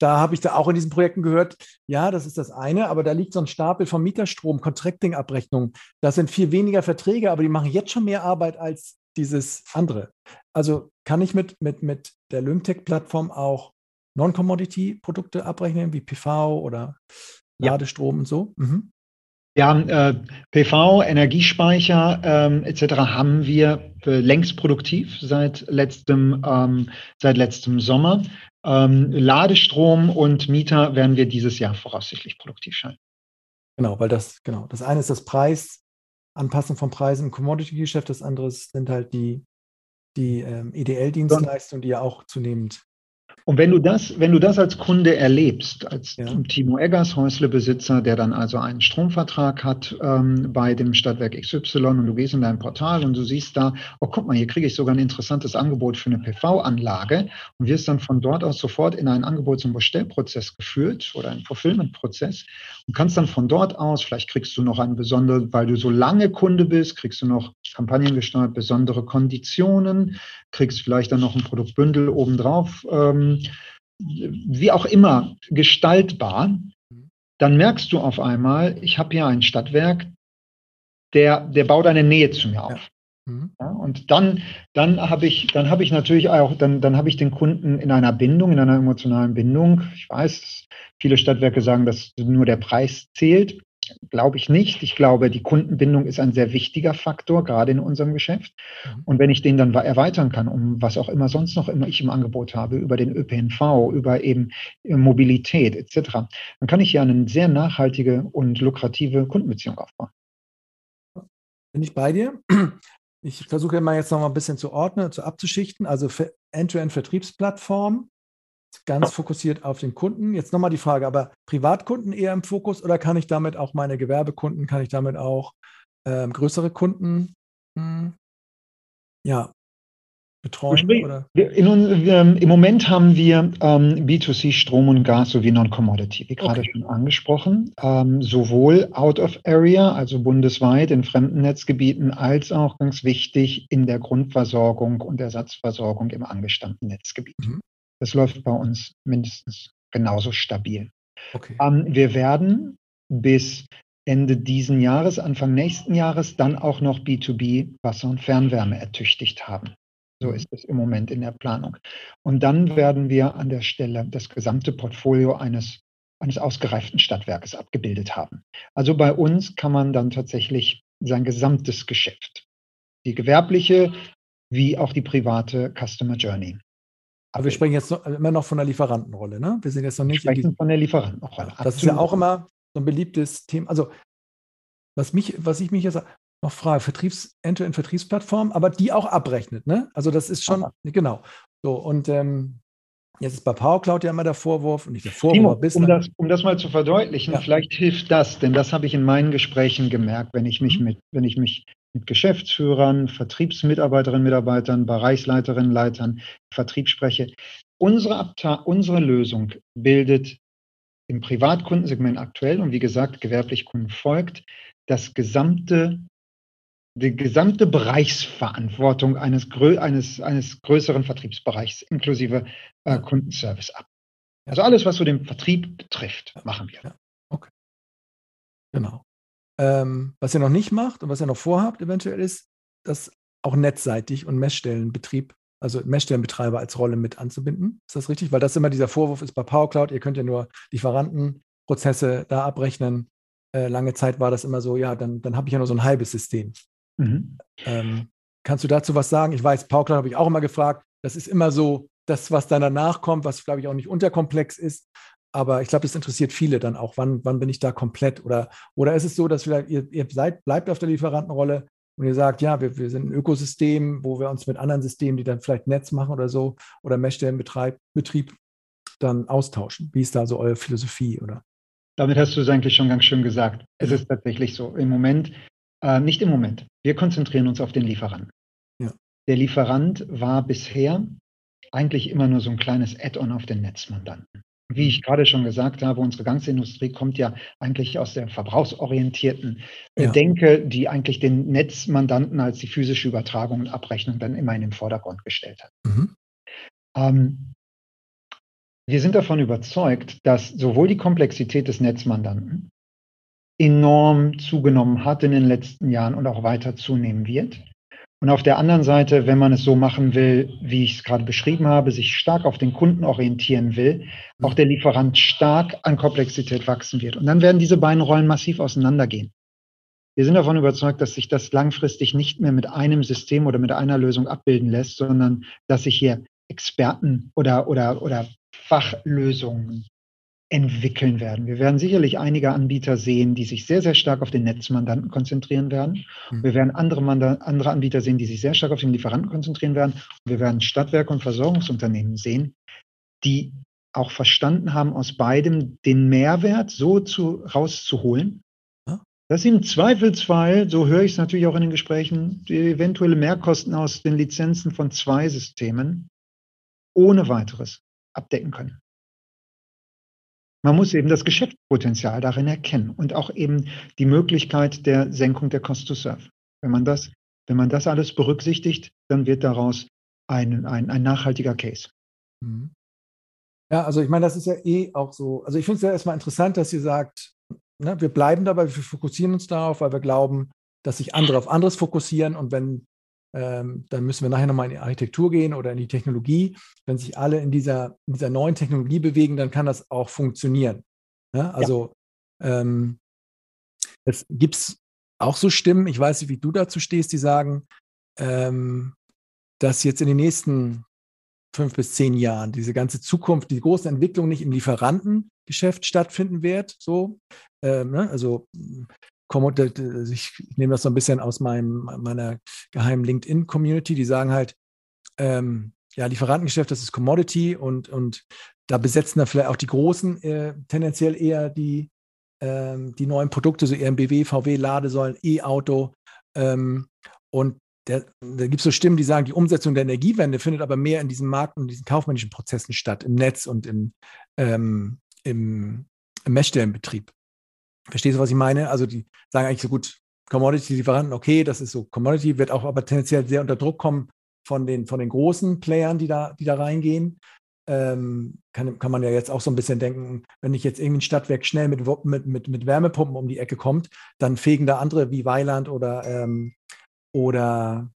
da habe ich da auch in diesen Projekten gehört, ja, das ist das eine, aber da liegt so ein Stapel von Mieterstrom, Contracting-Abrechnungen. Das sind viel weniger Verträge, aber die machen jetzt schon mehr Arbeit als dieses andere. Also kann ich mit, mit, mit der Lymtech-Plattform auch Non-Commodity-Produkte abrechnen, wie PV oder Ladestrom ja. und so? Mhm. Ja, äh, PV, Energiespeicher ähm, etc. haben wir äh, längst produktiv seit letztem, ähm, seit letztem Sommer. Ähm, Ladestrom und Mieter werden wir dieses Jahr voraussichtlich produktiv schalten. Genau, weil das, genau, das eine ist das Preis, Anpassen von Preisen im Commodity-Geschäft, das andere sind halt die, die ähm, EDL-Dienstleistungen, die ja auch zunehmend und wenn du das, wenn du das als Kunde erlebst, als ja. Timo Eggers, Häuslebesitzer, der dann also einen Stromvertrag hat ähm, bei dem Stadtwerk XY und du gehst in dein Portal und du siehst da, oh guck mal, hier kriege ich sogar ein interessantes Angebot für eine PV-Anlage und wirst dann von dort aus sofort in ein Angebot zum Bestellprozess geführt oder einen Fulfillment-Prozess und kannst dann von dort aus, vielleicht kriegst du noch ein besonderes, weil du so lange Kunde bist, kriegst du noch kampagnengesteuert besondere Konditionen, kriegst vielleicht dann noch ein Produktbündel obendrauf, ähm, wie auch immer gestaltbar. Dann merkst du auf einmal, ich habe hier ein Stadtwerk, der, der baut eine Nähe zu mir auf. Mhm. Ja, und dann, dann habe ich, dann habe ich natürlich auch, dann, dann habe ich den Kunden in einer Bindung, in einer emotionalen Bindung. Ich weiß, viele Stadtwerke sagen, dass nur der Preis zählt. Glaube ich nicht. Ich glaube, die Kundenbindung ist ein sehr wichtiger Faktor, gerade in unserem Geschäft. Mhm. Und wenn ich den dann erweitern kann, um was auch immer sonst noch immer ich im Angebot habe, über den ÖPNV, über eben Mobilität etc., dann kann ich hier eine sehr nachhaltige und lukrative Kundenbeziehung aufbauen. Bin ich bei dir? Ich versuche immer jetzt noch mal ein bisschen zu ordnen, zu abzuschichten. Also End-to-End-Vertriebsplattform, ganz fokussiert auf den Kunden. Jetzt nochmal die Frage, aber Privatkunden eher im Fokus oder kann ich damit auch meine Gewerbekunden, kann ich damit auch ähm, größere Kunden hm, ja, betreuen? Oder? In, ähm, Im Moment haben wir ähm, B2C Strom und Gas sowie Non-Commodity, wie gerade okay. schon angesprochen, ähm, sowohl out of area, also bundesweit in fremden Netzgebieten, als auch ganz wichtig in der Grundversorgung und Ersatzversorgung im angestammten Netzgebiet. Mhm. Das läuft bei uns mindestens genauso stabil. Okay. Ähm, wir werden bis Ende diesen Jahres, Anfang nächsten Jahres dann auch noch B2B Wasser und Fernwärme ertüchtigt haben. So ist es im Moment in der Planung. Und dann werden wir an der Stelle das gesamte Portfolio eines, eines ausgereiften Stadtwerkes abgebildet haben. Also bei uns kann man dann tatsächlich sein gesamtes Geschäft, die gewerbliche wie auch die private Customer Journey. Aber wir sprechen jetzt noch, immer noch von der Lieferantenrolle, ne? Wir sind jetzt noch nicht. Wir sprechen von der Lieferantenrolle. Das ist ja auch immer so ein beliebtes Thema. Also, was, mich, was ich mich jetzt noch frage, Vertriebs, End-to-End-Vertriebsplattform, aber die auch abrechnet, ne? Also das ist schon, Aha. genau. So, und ähm, jetzt ist bei PowerCloud ja immer der Vorwurf und nicht der Vorwurf. Timo, um, das, um das mal zu verdeutlichen, ja. vielleicht hilft das, denn das habe ich in meinen Gesprächen gemerkt, wenn ich mich mhm. mit, wenn ich mich mit Geschäftsführern, Vertriebsmitarbeiterinnen, Mitarbeitern, Bereichsleiterinnen, Leitern, Vertrieb spreche. Unsere, Abta unsere Lösung bildet im Privatkundensegment aktuell und wie gesagt, gewerblich Kunden folgt, das gesamte die gesamte Bereichsverantwortung eines, eines, eines größeren Vertriebsbereichs inklusive äh, Kundenservice ab. Also alles, was so den Vertrieb betrifft, machen wir. Okay. Genau. Ähm, was ihr noch nicht macht und was ihr noch vorhabt, eventuell ist, das auch netzseitig und Messstellenbetrieb, also Messstellenbetreiber als Rolle mit anzubinden. Ist das richtig? Weil das immer dieser Vorwurf ist bei PowerCloud, ihr könnt ja nur Lieferantenprozesse da abrechnen. Äh, lange Zeit war das immer so, ja, dann, dann habe ich ja nur so ein halbes System. Mhm. Ähm, kannst du dazu was sagen? Ich weiß, Paukler habe ich auch immer gefragt. Das ist immer so das, was dann danach kommt, was glaube ich auch nicht unterkomplex ist. Aber ich glaube, das interessiert viele dann auch. Wann, wann bin ich da komplett? Oder, oder ist es so, dass vielleicht ihr, ihr seid, bleibt auf der Lieferantenrolle und ihr sagt, ja, wir, wir sind ein Ökosystem, wo wir uns mit anderen Systemen, die dann vielleicht Netz machen oder so, oder Messstellenbetrieb Betrieb, dann austauschen? Wie ist da so eure Philosophie? Oder? Damit hast du es eigentlich schon ganz schön gesagt. Es ist tatsächlich so. Im Moment äh, nicht im Moment. Wir konzentrieren uns auf den Lieferanten. Ja. Der Lieferant war bisher eigentlich immer nur so ein kleines Add-on auf den Netzmandanten. Wie ich gerade schon gesagt habe, unsere ganze Industrie kommt ja eigentlich aus der verbrauchsorientierten äh, ja. Denke, die eigentlich den Netzmandanten als die physische Übertragung und Abrechnung dann immer in den Vordergrund gestellt hat. Mhm. Ähm, wir sind davon überzeugt, dass sowohl die Komplexität des Netzmandanten enorm zugenommen hat in den letzten Jahren und auch weiter zunehmen wird. Und auf der anderen Seite, wenn man es so machen will, wie ich es gerade beschrieben habe, sich stark auf den Kunden orientieren will, mhm. auch der Lieferant stark an Komplexität wachsen wird. Und dann werden diese beiden Rollen massiv auseinandergehen. Wir sind davon überzeugt, dass sich das langfristig nicht mehr mit einem System oder mit einer Lösung abbilden lässt, sondern dass sich hier Experten oder, oder, oder Fachlösungen entwickeln werden. Wir werden sicherlich einige Anbieter sehen, die sich sehr, sehr stark auf den Netzmandanten konzentrieren werden. Mhm. Wir werden andere, andere Anbieter sehen, die sich sehr stark auf den Lieferanten konzentrieren werden. Und wir werden Stadtwerke und Versorgungsunternehmen sehen, die auch verstanden haben, aus beidem den Mehrwert so zu, rauszuholen, dass sie im Zweifelsfall, so höre ich es natürlich auch in den Gesprächen, die eventuelle Mehrkosten aus den Lizenzen von zwei Systemen ohne weiteres abdecken können. Man muss eben das Geschäftspotenzial darin erkennen und auch eben die Möglichkeit der Senkung der Cost to Serve. Wenn man das, wenn man das alles berücksichtigt, dann wird daraus ein, ein, ein nachhaltiger Case. Mhm. Ja, also ich meine, das ist ja eh auch so. Also ich finde es ja erstmal interessant, dass ihr sagt, ne, wir bleiben dabei, wir fokussieren uns darauf, weil wir glauben, dass sich andere auf anderes fokussieren und wenn ähm, dann müssen wir nachher nochmal in die Architektur gehen oder in die Technologie. Wenn sich alle in dieser, in dieser neuen Technologie bewegen, dann kann das auch funktionieren. Ja, also ja. ähm, es gibt auch so Stimmen, ich weiß nicht, wie du dazu stehst, die sagen, ähm, dass jetzt in den nächsten fünf bis zehn Jahren diese ganze Zukunft, die große Entwicklung nicht im Lieferantengeschäft stattfinden wird. So, ähm, ne? also ich nehme das so ein bisschen aus meinem, meiner geheimen LinkedIn-Community, die sagen halt, ähm, ja, Lieferantengeschäft, das ist Commodity und, und da besetzen dann vielleicht auch die Großen äh, tendenziell eher die, ähm, die neuen Produkte, so EMBW, VW, Ladesäulen, E-Auto. Ähm, und der, da gibt es so Stimmen, die sagen, die Umsetzung der Energiewende findet aber mehr in diesem Markt und diesen kaufmännischen Prozessen statt, im Netz und im, ähm, im, im Messstellenbetrieb. Verstehst du, was ich meine? Also die sagen eigentlich so gut, Commodity-Lieferanten, okay, das ist so Commodity, wird auch aber tendenziell sehr unter Druck kommen von den, von den großen Playern, die da, die da reingehen. Ähm, kann, kann man ja jetzt auch so ein bisschen denken, wenn ich jetzt irgendwie ein Stadtwerk schnell mit, mit, mit, mit Wärmepumpen um die Ecke kommt, dann fegen da andere wie Weiland oder, ähm, oder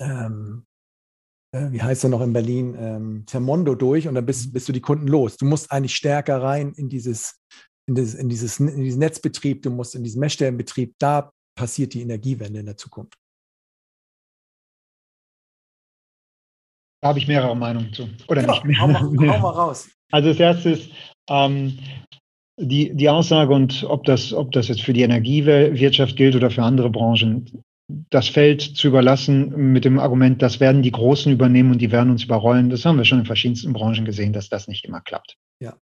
ähm, äh, wie heißt er noch in Berlin, ähm, Termondo durch und dann bist, bist du die Kunden los. Du musst eigentlich stärker rein in dieses, in, dieses, in, dieses, in diesen Netzbetrieb, du musst in diesen Messstellenbetrieb, da passiert die Energiewende in der Zukunft. Da habe ich mehrere Meinungen zu. Oder ja, nicht? Hau mal, hau mal raus. Also das erste ist ähm, die, die Aussage und ob das, ob das jetzt für die Energiewirtschaft gilt oder für andere Branchen, das Feld zu überlassen mit dem Argument, das werden die Großen übernehmen und die werden uns überrollen. Das haben wir schon in verschiedensten Branchen gesehen, dass das nicht immer klappt. Ja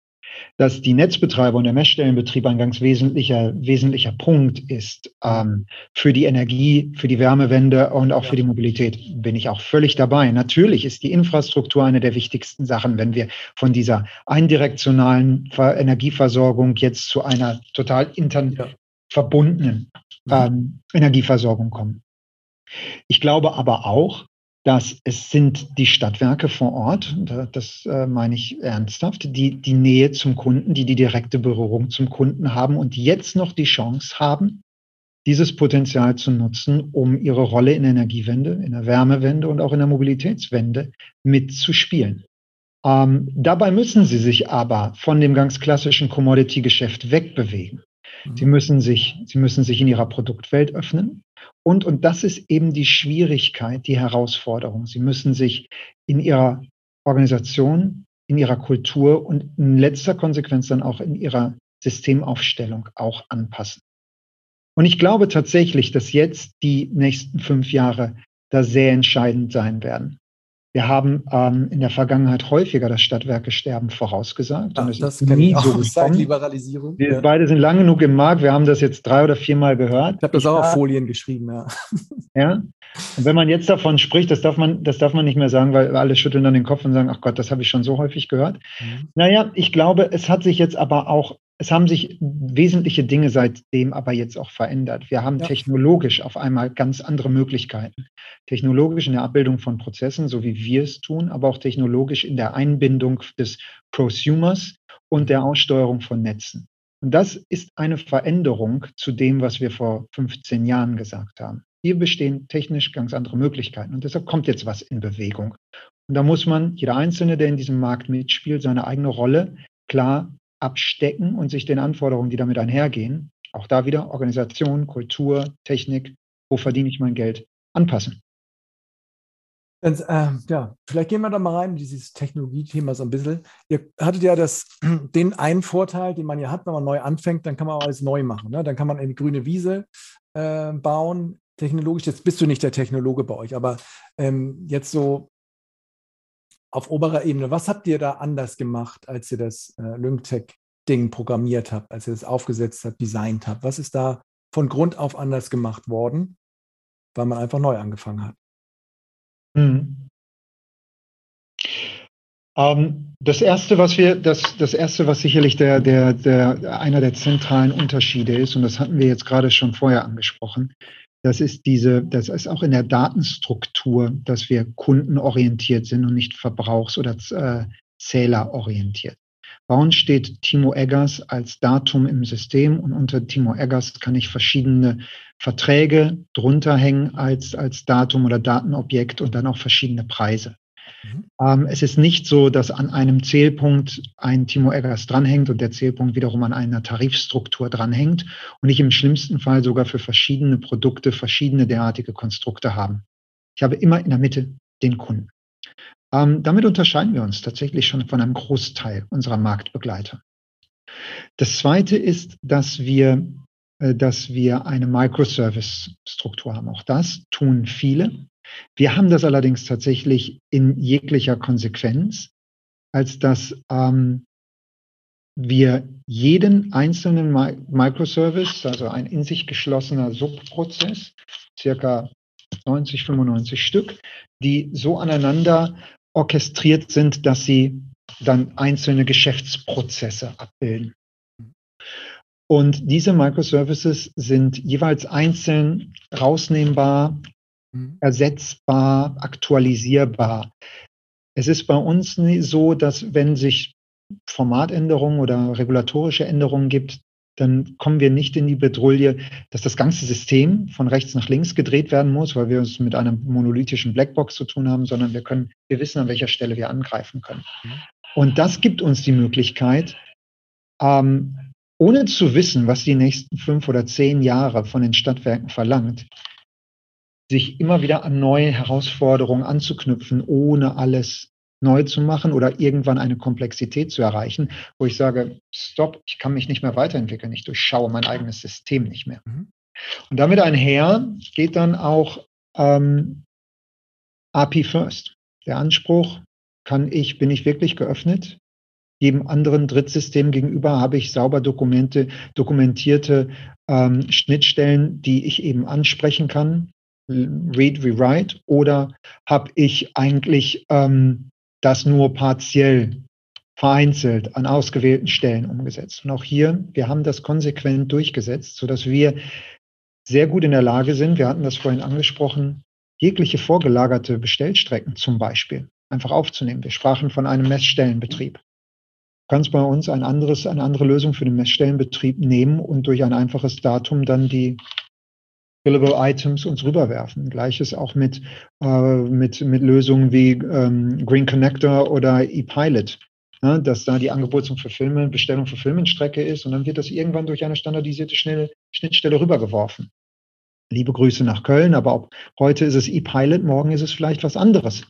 dass die Netzbetreiber und der Messstellenbetrieb ein ganz wesentlicher, wesentlicher Punkt ist ähm, für die Energie, für die Wärmewende und auch für die Mobilität, bin ich auch völlig dabei. Natürlich ist die Infrastruktur eine der wichtigsten Sachen, wenn wir von dieser eindirektionalen Energieversorgung jetzt zu einer total intern ja. verbundenen mhm. ähm, Energieversorgung kommen. Ich glaube aber auch, dass es sind die Stadtwerke vor Ort, das äh, meine ich ernsthaft, die die Nähe zum Kunden, die die direkte Berührung zum Kunden haben und jetzt noch die Chance haben, dieses Potenzial zu nutzen, um ihre Rolle in der Energiewende, in der Wärmewende und auch in der Mobilitätswende mitzuspielen. Ähm, dabei müssen sie sich aber von dem ganz klassischen Commodity-Geschäft wegbewegen. Sie mhm. müssen sich, sie müssen sich in ihrer Produktwelt öffnen. Und, und das ist eben die Schwierigkeit, die Herausforderung. Sie müssen sich in ihrer Organisation, in ihrer Kultur und in letzter Konsequenz dann auch in ihrer Systemaufstellung auch anpassen. Und ich glaube tatsächlich, dass jetzt die nächsten fünf Jahre da sehr entscheidend sein werden. Wir haben ähm, in der Vergangenheit häufiger das Stadtwerkesterben vorausgesagt. Ja, und das ist nie so gekommen. Liberalisierung. Wir ja. beide sind lange genug im Markt. Wir haben das jetzt drei oder viermal gehört. Ich habe das auch auf Folien geschrieben, ja. Ja. Und wenn man jetzt davon spricht, das darf man, das darf man nicht mehr sagen, weil alle schütteln dann den Kopf und sagen, ach Gott, das habe ich schon so häufig gehört. Mhm. Naja, ich glaube, es hat sich jetzt aber auch es haben sich wesentliche Dinge seitdem aber jetzt auch verändert. Wir haben ja. technologisch auf einmal ganz andere Möglichkeiten. Technologisch in der Abbildung von Prozessen, so wie wir es tun, aber auch technologisch in der Einbindung des Prosumers und der Aussteuerung von Netzen. Und das ist eine Veränderung zu dem, was wir vor 15 Jahren gesagt haben. Hier bestehen technisch ganz andere Möglichkeiten und deshalb kommt jetzt was in Bewegung. Und da muss man, jeder Einzelne, der in diesem Markt mitspielt, seine eigene Rolle klar abstecken und sich den Anforderungen, die damit einhergehen, auch da wieder Organisation, Kultur, Technik, wo verdiene ich mein Geld, anpassen. Und, äh, ja, vielleicht gehen wir da mal rein in dieses Technologiethema so ein bisschen. Ihr hattet ja das, den einen Vorteil, den man ja hat, wenn man neu anfängt, dann kann man alles neu machen. Ne? Dann kann man eine grüne Wiese äh, bauen, technologisch. Jetzt bist du nicht der Technologe bei euch, aber ähm, jetzt so auf oberer Ebene, was habt ihr da anders gemacht, als ihr das äh, LyncTech-Ding programmiert habt, als ihr das aufgesetzt habt, designt habt? Was ist da von Grund auf anders gemacht worden, weil man einfach neu angefangen hat? Hm. Ähm, das erste, was wir, das, das erste, was sicherlich der, der, der, einer der zentralen Unterschiede ist, und das hatten wir jetzt gerade schon vorher angesprochen, das ist diese, das ist auch in der Datenstruktur, dass wir kundenorientiert sind und nicht verbrauchs- oder äh, zählerorientiert. Bei uns steht Timo Eggers als Datum im System und unter Timo Eggers kann ich verschiedene Verträge drunter hängen als, als Datum oder Datenobjekt und dann auch verschiedene Preise. Mhm. Ähm, es ist nicht so, dass an einem Zählpunkt ein Timo Eggers dranhängt und der Zählpunkt wiederum an einer Tarifstruktur dranhängt und ich im schlimmsten Fall sogar für verschiedene Produkte verschiedene derartige Konstrukte haben. Ich habe immer in der Mitte den Kunden. Ähm, damit unterscheiden wir uns tatsächlich schon von einem Großteil unserer Marktbegleiter. Das Zweite ist, dass wir, äh, dass wir eine Microservice-Struktur haben. Auch das tun viele. Wir haben das allerdings tatsächlich in jeglicher Konsequenz, als dass ähm, wir jeden einzelnen Mi Microservice, also ein in sich geschlossener Subprozess, circa 90, 95 Stück, die so aneinander orchestriert sind, dass sie dann einzelne Geschäftsprozesse abbilden. Und diese Microservices sind jeweils einzeln rausnehmbar. Ersetzbar, aktualisierbar. Es ist bei uns so, dass wenn sich Formatänderungen oder regulatorische Änderungen gibt, dann kommen wir nicht in die Bedrulle, dass das ganze System von rechts nach links gedreht werden muss, weil wir es mit einer monolithischen Blackbox zu tun haben, sondern wir können, wir wissen, an welcher Stelle wir angreifen können. Mhm. Und das gibt uns die Möglichkeit, ähm, ohne zu wissen, was die nächsten fünf oder zehn Jahre von den Stadtwerken verlangt, sich immer wieder an neue Herausforderungen anzuknüpfen, ohne alles neu zu machen oder irgendwann eine Komplexität zu erreichen, wo ich sage, stopp, ich kann mich nicht mehr weiterentwickeln, ich durchschaue mein eigenes System nicht mehr. Mhm. Und damit einher geht dann auch ähm, API First. Der Anspruch, kann ich, bin ich wirklich geöffnet? Jedem anderen Drittsystem gegenüber habe ich sauber Dokumente, dokumentierte ähm, Schnittstellen, die ich eben ansprechen kann, read, rewrite, oder habe ich eigentlich ähm, das nur partiell vereinzelt an ausgewählten Stellen umgesetzt. Und auch hier, wir haben das konsequent durchgesetzt, sodass wir sehr gut in der Lage sind, wir hatten das vorhin angesprochen, jegliche vorgelagerte Bestellstrecken zum Beispiel einfach aufzunehmen. Wir sprachen von einem Messstellenbetrieb. Du kannst bei uns ein anderes, eine andere Lösung für den Messstellenbetrieb nehmen und durch ein einfaches Datum dann die Billable Items uns rüberwerfen. Gleiches auch mit, äh, mit, mit Lösungen wie ähm, Green Connector oder ePilot. Ja, dass da die Angebots- und Fulfillment, Bestellung Fulfillment-Strecke ist und dann wird das irgendwann durch eine standardisierte schnelle Schnittstelle rübergeworfen. Liebe Grüße nach Köln, aber ob heute ist es ePilot, morgen ist es vielleicht was anderes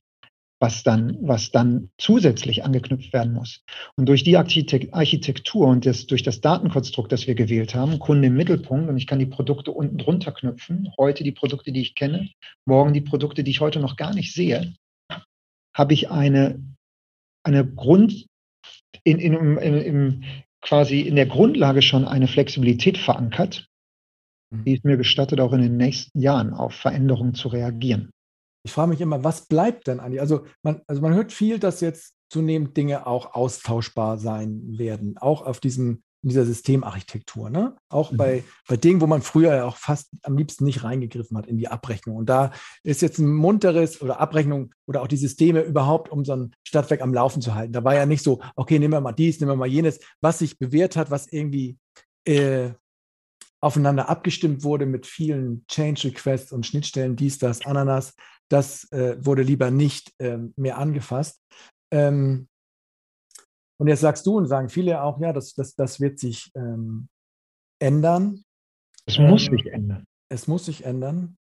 was dann, was dann zusätzlich angeknüpft werden muss. Und durch die Architektur und das, durch das Datenkonstrukt, das wir gewählt haben, Kunden im Mittelpunkt und ich kann die Produkte unten drunter knüpfen, heute die Produkte, die ich kenne, morgen die Produkte, die ich heute noch gar nicht sehe, habe ich eine, eine Grund, in, in, in, in, quasi in der Grundlage schon eine Flexibilität verankert, mhm. die es mir gestattet, auch in den nächsten Jahren auf Veränderungen zu reagieren ich frage mich immer, was bleibt denn eigentlich? Also man, also man hört viel, dass jetzt zunehmend Dinge auch austauschbar sein werden, auch auf diesem, in dieser Systemarchitektur. Ne? Auch mhm. bei, bei Dingen, wo man früher ja auch fast am liebsten nicht reingegriffen hat in die Abrechnung. Und da ist jetzt ein munteres oder Abrechnung oder auch die Systeme überhaupt, um so ein Stadtwerk am Laufen zu halten. Da war ja nicht so, okay, nehmen wir mal dies, nehmen wir mal jenes, was sich bewährt hat, was irgendwie äh, aufeinander abgestimmt wurde mit vielen Change Requests und Schnittstellen, dies, das, Ananas. Das äh, wurde lieber nicht äh, mehr angefasst. Ähm, und jetzt sagst du und sagen viele auch, ja, das, das, das wird sich ähm, ändern. Es muss ähm, sich ändern. Es muss sich ändern.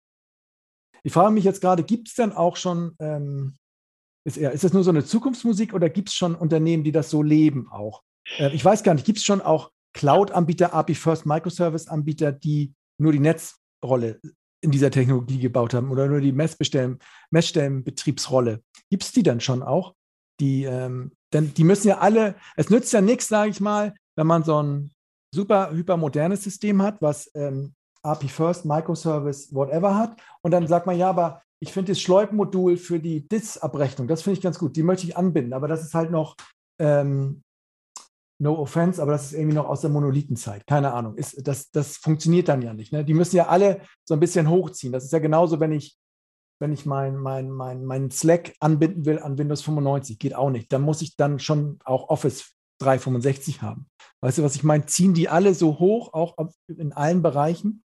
Ich frage mich jetzt gerade, gibt es denn auch schon, ähm, ist, ist das nur so eine Zukunftsmusik oder gibt es schon Unternehmen, die das so leben auch? Äh, ich weiß gar nicht, gibt es schon auch Cloud-Anbieter, API First Microservice-Anbieter, die nur die Netzrolle in dieser Technologie gebaut haben oder nur die Messbestellen, Messstellenbetriebsrolle. Gibt es die dann schon auch? Die, ähm, denn die müssen ja alle, es nützt ja nichts, sage ich mal, wenn man so ein super hypermodernes System hat, was ähm, API First, Microservice, whatever hat. Und dann sagt man, ja, aber ich finde das Schleup-Modul für die DIS-Abrechnung, das finde ich ganz gut. Die möchte ich anbinden, aber das ist halt noch, ähm, no offense, aber das ist irgendwie noch aus der Monolithenzeit. Keine Ahnung. Ist, das, das funktioniert dann ja nicht. Ne? Die müssen ja alle so ein bisschen hochziehen. Das ist ja genauso, wenn ich, wenn ich mein, mein, mein, mein Slack anbinden will an Windows 95. Geht auch nicht. Dann muss ich dann schon auch Office 365 haben. Weißt du, was ich meine? Ziehen die alle so hoch, auch in allen Bereichen?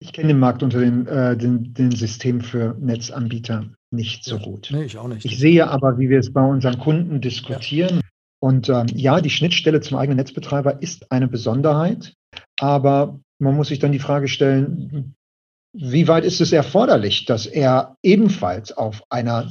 Ich kenne den Markt unter den, äh, den, den Systemen für Netzanbieter nicht so gut. Nee, ich auch nicht. Ich sehe aber, wie wir es bei unseren Kunden diskutieren. Ja. Und ähm, ja, die Schnittstelle zum eigenen Netzbetreiber ist eine Besonderheit, aber man muss sich dann die Frage stellen, wie weit ist es erforderlich, dass er ebenfalls auf einer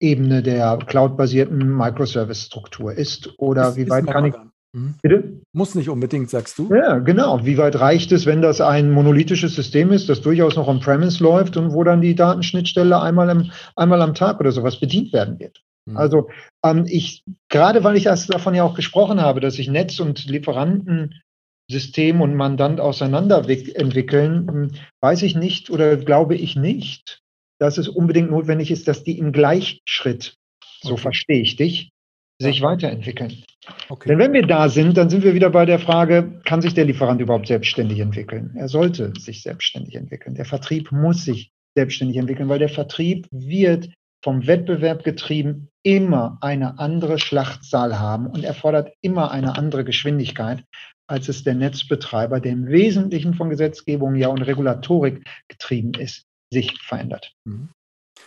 Ebene der cloud-basierten Microservice-Struktur ist? Oder ist, wie weit kann ich. Mhm. Bitte? Muss nicht unbedingt, sagst du? Ja, genau. Wie weit reicht es, wenn das ein monolithisches System ist, das durchaus noch on-premise läuft und wo dann die Datenschnittstelle einmal, im, einmal am Tag oder sowas bedient werden wird? Mhm. Also ähm, ich, gerade weil ich das davon ja auch gesprochen habe, dass sich Netz und Lieferantensystem und Mandant auseinander entwickeln, hm, weiß ich nicht oder glaube ich nicht, dass es unbedingt notwendig ist, dass die im Gleichschritt, so okay. verstehe ich dich, sich weiterentwickeln. Okay. Denn wenn wir da sind, dann sind wir wieder bei der Frage, kann sich der Lieferant überhaupt selbstständig entwickeln? Er sollte sich selbstständig entwickeln. Der Vertrieb muss sich selbstständig entwickeln, weil der Vertrieb wird vom Wettbewerb getrieben immer eine andere Schlachtzahl haben und erfordert immer eine andere Geschwindigkeit, als es der Netzbetreiber, der im Wesentlichen von Gesetzgebung ja und Regulatorik getrieben ist, sich verändert. Mhm.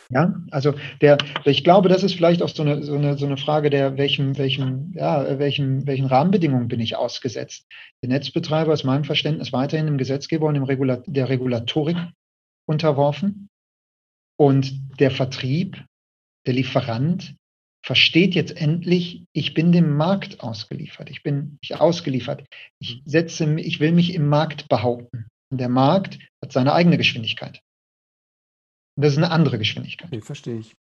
Ja, also der, ich glaube, das ist vielleicht auch so eine, so eine, so eine Frage der, welchem, welchem, ja, welchen, welchen Rahmenbedingungen bin ich ausgesetzt? Der Netzbetreiber ist meinem Verständnis weiterhin im Gesetzgeber und im Regula der Regulatorik unterworfen. Und der Vertrieb, der Lieferant versteht jetzt endlich, ich bin dem Markt ausgeliefert. Ich bin ich ausgeliefert. Ich setze, ich will mich im Markt behaupten. Und der Markt hat seine eigene Geschwindigkeit. Und das ist eine andere Geschwindigkeit. Okay, verstehe ich.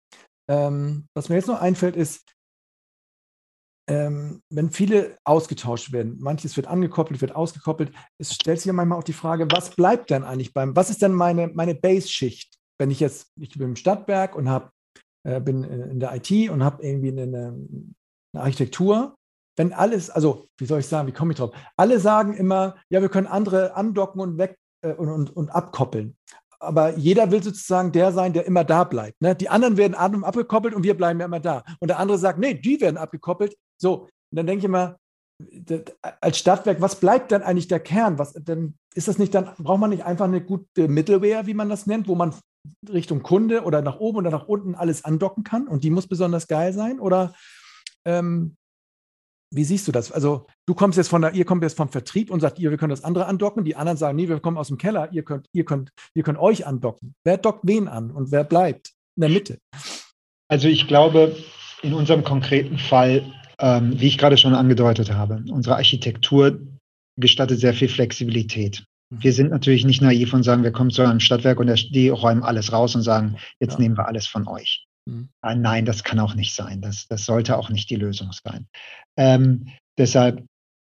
Ähm, was mir jetzt noch einfällt, ist, ähm, wenn viele ausgetauscht werden, manches wird angekoppelt, wird ausgekoppelt, es stellt sich ja manchmal auch die Frage, was bleibt denn eigentlich beim, was ist denn meine, meine Base-Schicht? Wenn ich jetzt, ich bin im Stadtwerk und hab, äh, bin in der IT und habe irgendwie eine, eine Architektur, wenn alles, also wie soll ich sagen, wie komme ich drauf? Alle sagen immer, ja, wir können andere andocken und weg äh, und, und, und abkoppeln aber jeder will sozusagen der sein, der immer da bleibt. Ne? Die anderen werden an- und abgekoppelt und wir bleiben ja immer da. Und der andere sagt, nee, die werden abgekoppelt. So, und dann denke ich immer, als Stadtwerk, was bleibt dann eigentlich der Kern? Was, dann ist das nicht, dann braucht man nicht einfach eine gute Middleware, wie man das nennt, wo man Richtung Kunde oder nach oben oder nach unten alles andocken kann und die muss besonders geil sein? Oder ähm, wie siehst du das? Also, du kommst jetzt von der, ihr kommt jetzt vom Vertrieb und sagt, ihr, wir können das andere andocken. Die anderen sagen, nee, wir kommen aus dem Keller, ihr könnt, ihr könnt, ihr könnt euch andocken. Wer dockt wen an und wer bleibt in der Mitte? Also, ich glaube, in unserem konkreten Fall, ähm, wie ich gerade schon angedeutet habe, unsere Architektur gestattet sehr viel Flexibilität. Wir sind natürlich nicht naiv und sagen, wir kommen zu einem Stadtwerk und die räumen alles raus und sagen, jetzt ja. nehmen wir alles von euch. Mhm. Ah, nein, das kann auch nicht sein. Das, das sollte auch nicht die Lösung sein. Ähm, deshalb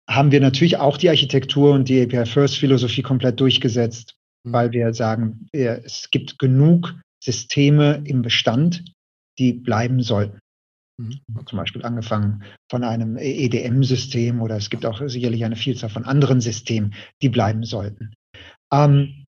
haben wir natürlich auch die Architektur und die API First Philosophie komplett durchgesetzt, mhm. weil wir sagen, es gibt genug Systeme im Bestand, die bleiben sollten. Mhm. Zum Beispiel angefangen von einem EDM-System oder es gibt auch sicherlich eine Vielzahl von anderen Systemen, die bleiben sollten. Ähm,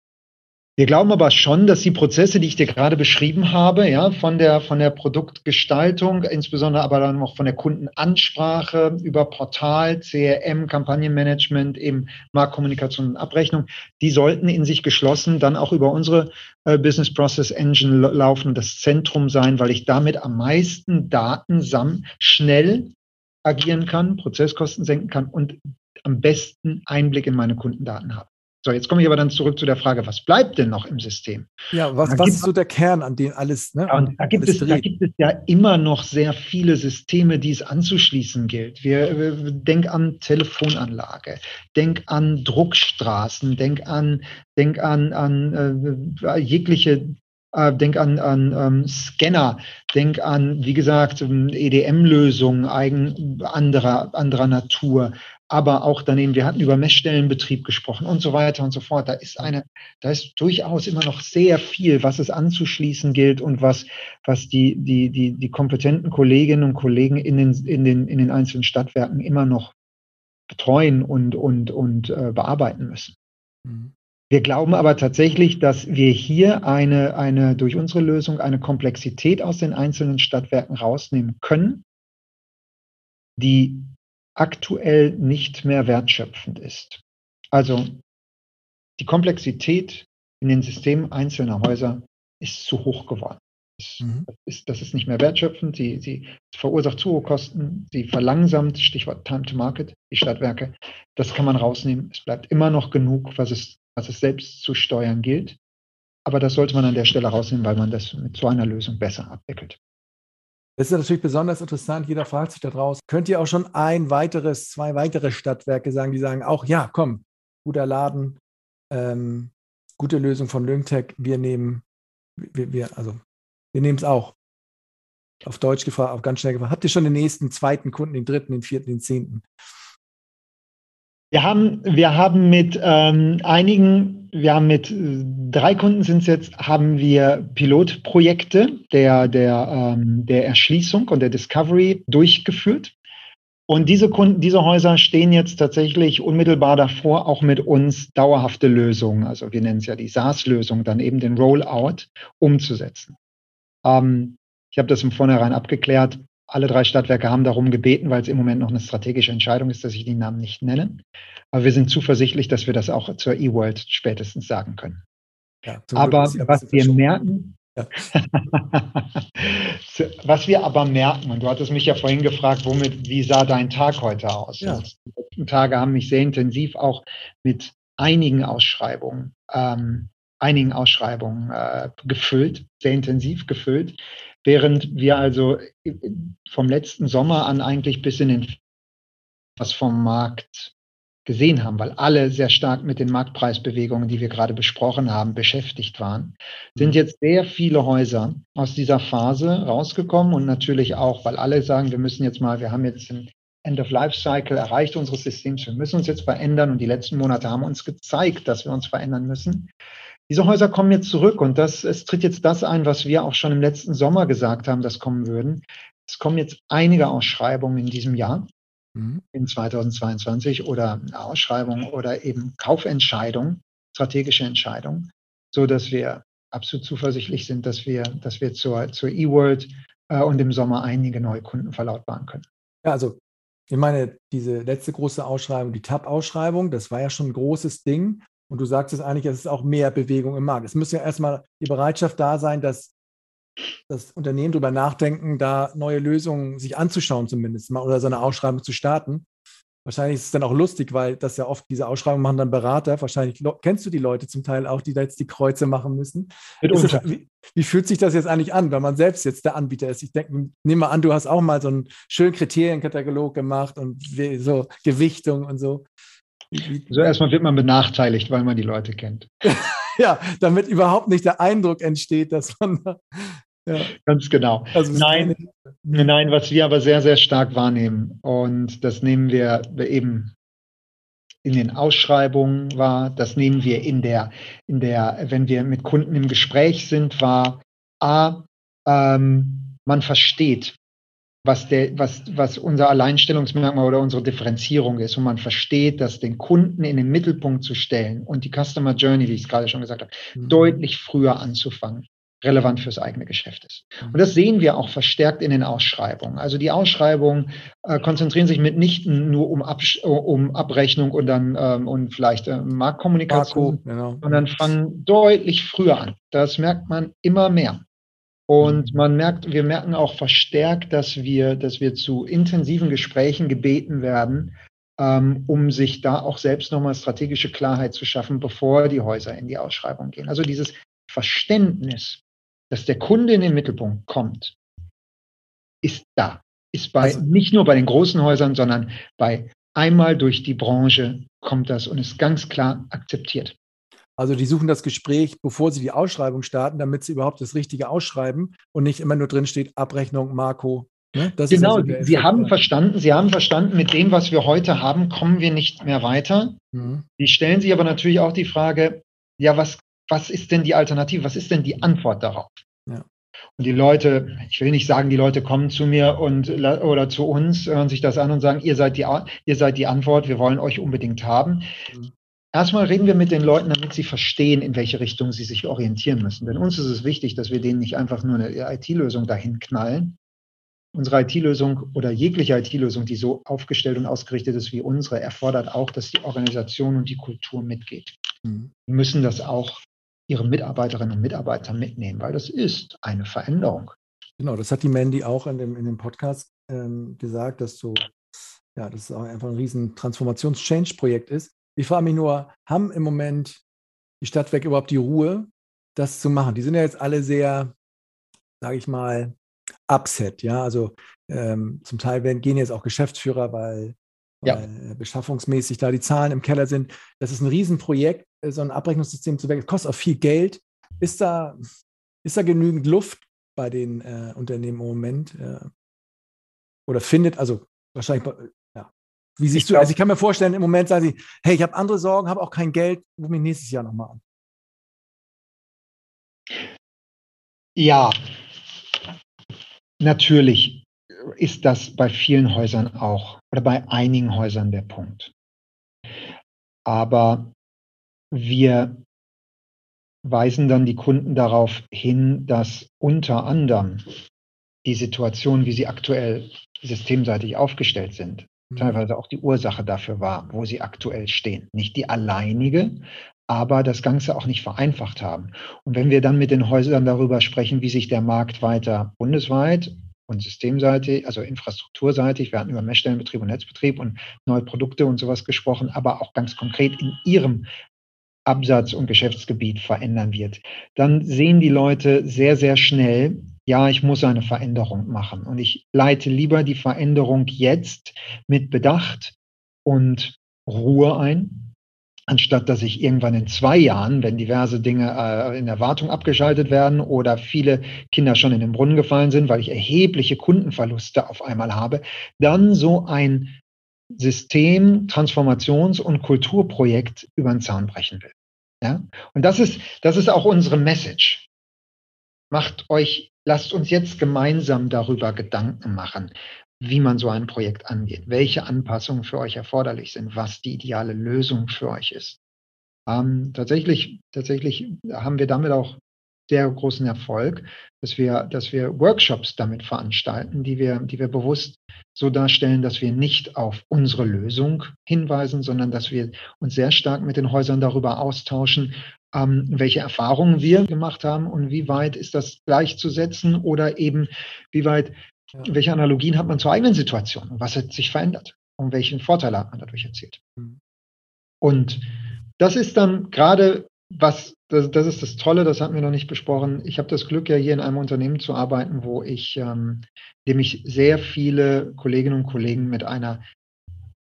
wir glauben aber schon, dass die Prozesse, die ich dir gerade beschrieben habe, ja, von der, von der Produktgestaltung, insbesondere aber dann auch von der Kundenansprache über Portal, CRM, Kampagnenmanagement, eben Marktkommunikation und Abrechnung, die sollten in sich geschlossen dann auch über unsere äh, Business Process Engine laufen und das Zentrum sein, weil ich damit am meisten Daten sam schnell agieren kann, Prozesskosten senken kann und am besten Einblick in meine Kundendaten habe. So, jetzt komme ich aber dann zurück zu der Frage, was bleibt denn noch im System? Ja, was, was ist so der Kern, an dem alles, ne? Und da gibt, es, da gibt es ja immer noch sehr viele Systeme, die es anzuschließen gilt. Wir, wir denk an Telefonanlage, denk an Druckstraßen, denk an, denk an, an äh, jegliche äh, denk an, an ähm, Scanner, denk an, wie gesagt, EDM-Lösungen eigen anderer, anderer Natur, aber auch daneben, wir hatten über Messstellenbetrieb gesprochen und so weiter und so fort. Da ist eine, da ist durchaus immer noch sehr viel, was es anzuschließen gilt und was, was die, die, die, die kompetenten Kolleginnen und Kollegen in den, in den, in den einzelnen Stadtwerken immer noch betreuen und, und, und äh, bearbeiten müssen. Mhm. Wir glauben aber tatsächlich, dass wir hier eine, eine, durch unsere Lösung eine Komplexität aus den einzelnen Stadtwerken rausnehmen können, die aktuell nicht mehr wertschöpfend ist. Also die Komplexität in den Systemen einzelner Häuser ist zu hoch geworden. Das, mhm. ist, das ist nicht mehr wertschöpfend, sie, sie verursacht zu hohe Kosten, sie verlangsamt, Stichwort Time to Market, die Stadtwerke. Das kann man rausnehmen. Es bleibt immer noch genug, was es, was es selbst zu steuern gilt. Aber das sollte man an der Stelle rausnehmen, weil man das mit so einer Lösung besser abwickelt. Das ist natürlich besonders interessant. Jeder fragt sich da draußen, könnt ihr auch schon ein weiteres, zwei weitere Stadtwerke sagen, die sagen auch, ja, komm, guter Laden, ähm, gute Lösung von Lyngtech, wir nehmen, wir, wir also wir nehmen es auch. Auf Deutsch gefragt, auf ganz schnell gefragt. Habt ihr schon den nächsten, zweiten Kunden, den dritten, den vierten, den zehnten? Wir haben, wir haben mit ähm, einigen, wir haben mit äh, drei Kunden sind es jetzt, haben wir Pilotprojekte der, der, ähm, der Erschließung und der Discovery durchgeführt. Und diese Kunden, diese Häuser stehen jetzt tatsächlich unmittelbar davor, auch mit uns dauerhafte Lösungen, also wir nennen es ja die SaaS-Lösung, dann eben den Rollout umzusetzen. Ähm, ich habe das im Vornherein abgeklärt. Alle drei Stadtwerke haben darum gebeten, weil es im Moment noch eine strategische Entscheidung ist, dass ich die Namen nicht nenne. Aber wir sind zuversichtlich, dass wir das auch zur E-World spätestens sagen können. Ja, aber was wir merken, ja. was wir aber merken, und du hattest mich ja vorhin gefragt, womit, wie sah dein Tag heute aus? Ja. Die letzten Tage haben mich sehr intensiv auch mit einigen Ausschreibungen, ähm, einigen Ausschreibungen äh, gefüllt, sehr intensiv gefüllt. Während wir also vom letzten Sommer an eigentlich bis in den was vom Markt gesehen haben, weil alle sehr stark mit den Marktpreisbewegungen, die wir gerade besprochen haben, beschäftigt waren, sind mhm. jetzt sehr viele Häuser aus dieser Phase rausgekommen und natürlich auch, weil alle sagen, wir müssen jetzt mal, wir haben jetzt ein End of Life Cycle erreicht unseres Systems, wir müssen uns jetzt verändern und die letzten Monate haben uns gezeigt, dass wir uns verändern müssen. Diese Häuser kommen jetzt zurück und das, es tritt jetzt das ein, was wir auch schon im letzten Sommer gesagt haben, das kommen würden. Es kommen jetzt einige Ausschreibungen in diesem Jahr, mhm. in 2022 oder eine Ausschreibung oder eben Kaufentscheidung, strategische Entscheidung, so dass wir absolut zuversichtlich sind, dass wir, dass wir zur, zur E-World äh, und im Sommer einige neue Kunden verlautbaren können. Ja, also ich meine, diese letzte große Ausschreibung, die TAP-Ausschreibung, das war ja schon ein großes Ding. Und du sagst es eigentlich, es ist auch mehr Bewegung im Markt. Es muss ja erstmal die Bereitschaft da sein, dass das Unternehmen darüber nachdenken, da neue Lösungen sich anzuschauen zumindest mal oder so eine Ausschreibung zu starten. Wahrscheinlich ist es dann auch lustig, weil das ja oft diese Ausschreibung machen dann Berater. Wahrscheinlich kennst du die Leute zum Teil auch, die da jetzt die Kreuze machen müssen. Das, wie, wie, fühlt sich das jetzt eigentlich an, wenn man selbst jetzt der Anbieter ist? Ich denke, nehme mal an, du hast auch mal so einen schönen Kriterienkatalog gemacht und so Gewichtung und so. Also erstmal wird man benachteiligt, weil man die Leute kennt. ja, damit überhaupt nicht der Eindruck entsteht, dass man ja. Ganz genau. Also nein, nein, was wir aber sehr, sehr stark wahrnehmen und das nehmen wir eben in den Ausschreibungen wahr, das nehmen wir in der, in der, wenn wir mit Kunden im Gespräch sind, wahr. A, ähm, man versteht, was, der, was, was unser Alleinstellungsmerkmal oder unsere Differenzierung ist. Und man versteht, dass den Kunden in den Mittelpunkt zu stellen und die Customer Journey, wie ich es gerade schon gesagt habe, mhm. deutlich früher anzufangen relevant fürs eigene Geschäft ist. Und das sehen wir auch verstärkt in den Ausschreibungen. Also die Ausschreibungen äh, konzentrieren sich mitnichten nur um, Absch um Abrechnung und dann ähm, und vielleicht äh, Marktkommunikation, Marco, genau. sondern fangen deutlich früher an. Das merkt man immer mehr. Und mhm. man merkt, wir merken auch verstärkt, dass wir, dass wir zu intensiven Gesprächen gebeten werden, ähm, um sich da auch selbst nochmal strategische Klarheit zu schaffen, bevor die Häuser in die Ausschreibung gehen. Also dieses Verständnis, dass der Kunde in den Mittelpunkt kommt, ist da. Ist bei, also, nicht nur bei den großen Häusern, sondern bei einmal durch die Branche kommt das und ist ganz klar akzeptiert. Also die suchen das Gespräch, bevor sie die Ausschreibung starten, damit sie überhaupt das Richtige ausschreiben und nicht immer nur drin steht Abrechnung, Marco. Ne? genau, also Sie haben verstanden, Sie haben verstanden, mit dem, was wir heute haben, kommen wir nicht mehr weiter. Mhm. Die stellen sich aber natürlich auch die Frage, ja, was, was ist denn die Alternative? Was ist denn die Antwort darauf? Ja. Und die Leute, ich will nicht sagen, die Leute kommen zu mir und oder zu uns, hören sich das an und sagen, ihr seid die, ihr seid die Antwort, wir wollen euch unbedingt haben. Mhm. Erstmal reden wir mit den Leuten, damit sie verstehen, in welche Richtung sie sich orientieren müssen. Denn uns ist es wichtig, dass wir denen nicht einfach nur eine IT-Lösung dahin knallen. Unsere IT-Lösung oder jegliche IT-Lösung, die so aufgestellt und ausgerichtet ist wie unsere, erfordert auch, dass die Organisation und die Kultur mitgeht. Mhm. Wir müssen das auch ihre Mitarbeiterinnen und Mitarbeiter mitnehmen, weil das ist eine Veränderung. Genau, das hat die Mandy auch in dem, in dem Podcast ähm, gesagt, dass so, ja, das auch einfach ein riesen Transformations-Change-Projekt ist. Ich frage mich nur, haben im Moment die Stadtwerke überhaupt die Ruhe, das zu machen? Die sind ja jetzt alle sehr, sage ich mal, upset, ja. Also ähm, zum Teil werden, gehen jetzt auch Geschäftsführer, weil, ja. weil, beschaffungsmäßig da die Zahlen im Keller sind. Das ist ein Riesenprojekt, äh, so ein Abrechnungssystem zu werken. kostet auch viel Geld. Ist da, ist da genügend Luft bei den äh, Unternehmen im Moment? Äh, oder findet, also wahrscheinlich. Wie siehst ich du, glaub, also ich kann mir vorstellen, im Moment sagen sie, hey, ich habe andere Sorgen, habe auch kein Geld, rufe mich nächstes Jahr nochmal an. Ja, Natürlich ist das bei vielen Häusern auch oder bei einigen Häusern der Punkt. Aber wir weisen dann die Kunden darauf hin, dass unter anderem die Situation, wie sie aktuell systemseitig aufgestellt sind. Teilweise auch die Ursache dafür war, wo sie aktuell stehen. Nicht die alleinige, aber das Ganze auch nicht vereinfacht haben. Und wenn wir dann mit den Häusern darüber sprechen, wie sich der Markt weiter bundesweit und systemseitig, also infrastrukturseitig, wir hatten über Messstellenbetrieb und Netzbetrieb und neue Produkte und sowas gesprochen, aber auch ganz konkret in ihrem Absatz- und Geschäftsgebiet verändern wird, dann sehen die Leute sehr, sehr schnell, ja, ich muss eine Veränderung machen. Und ich leite lieber die Veränderung jetzt mit Bedacht und Ruhe ein, anstatt dass ich irgendwann in zwei Jahren, wenn diverse Dinge äh, in der Wartung abgeschaltet werden oder viele Kinder schon in den Brunnen gefallen sind, weil ich erhebliche Kundenverluste auf einmal habe, dann so ein System, Transformations- und Kulturprojekt über den Zaun brechen will. Ja? Und das ist, das ist auch unsere Message. Macht euch, lasst uns jetzt gemeinsam darüber Gedanken machen wie man so ein Projekt angeht, welche Anpassungen für euch erforderlich sind, was die ideale Lösung für euch ist. Ähm, tatsächlich, tatsächlich haben wir damit auch sehr großen Erfolg, dass wir, dass wir Workshops damit veranstalten, die wir, die wir bewusst so darstellen, dass wir nicht auf unsere Lösung hinweisen, sondern dass wir uns sehr stark mit den Häusern darüber austauschen, ähm, welche Erfahrungen wir gemacht haben und wie weit ist das gleichzusetzen oder eben wie weit. Welche Analogien hat man zur eigenen Situation? Und was hat sich verändert? Und welchen Vorteile hat man dadurch erzielt? Mhm. Und das ist dann gerade was, das, das, ist das Tolle, das hatten wir noch nicht besprochen. Ich habe das Glück, ja hier in einem Unternehmen zu arbeiten, wo ich, ähm, dem ich sehr viele Kolleginnen und Kollegen mit einer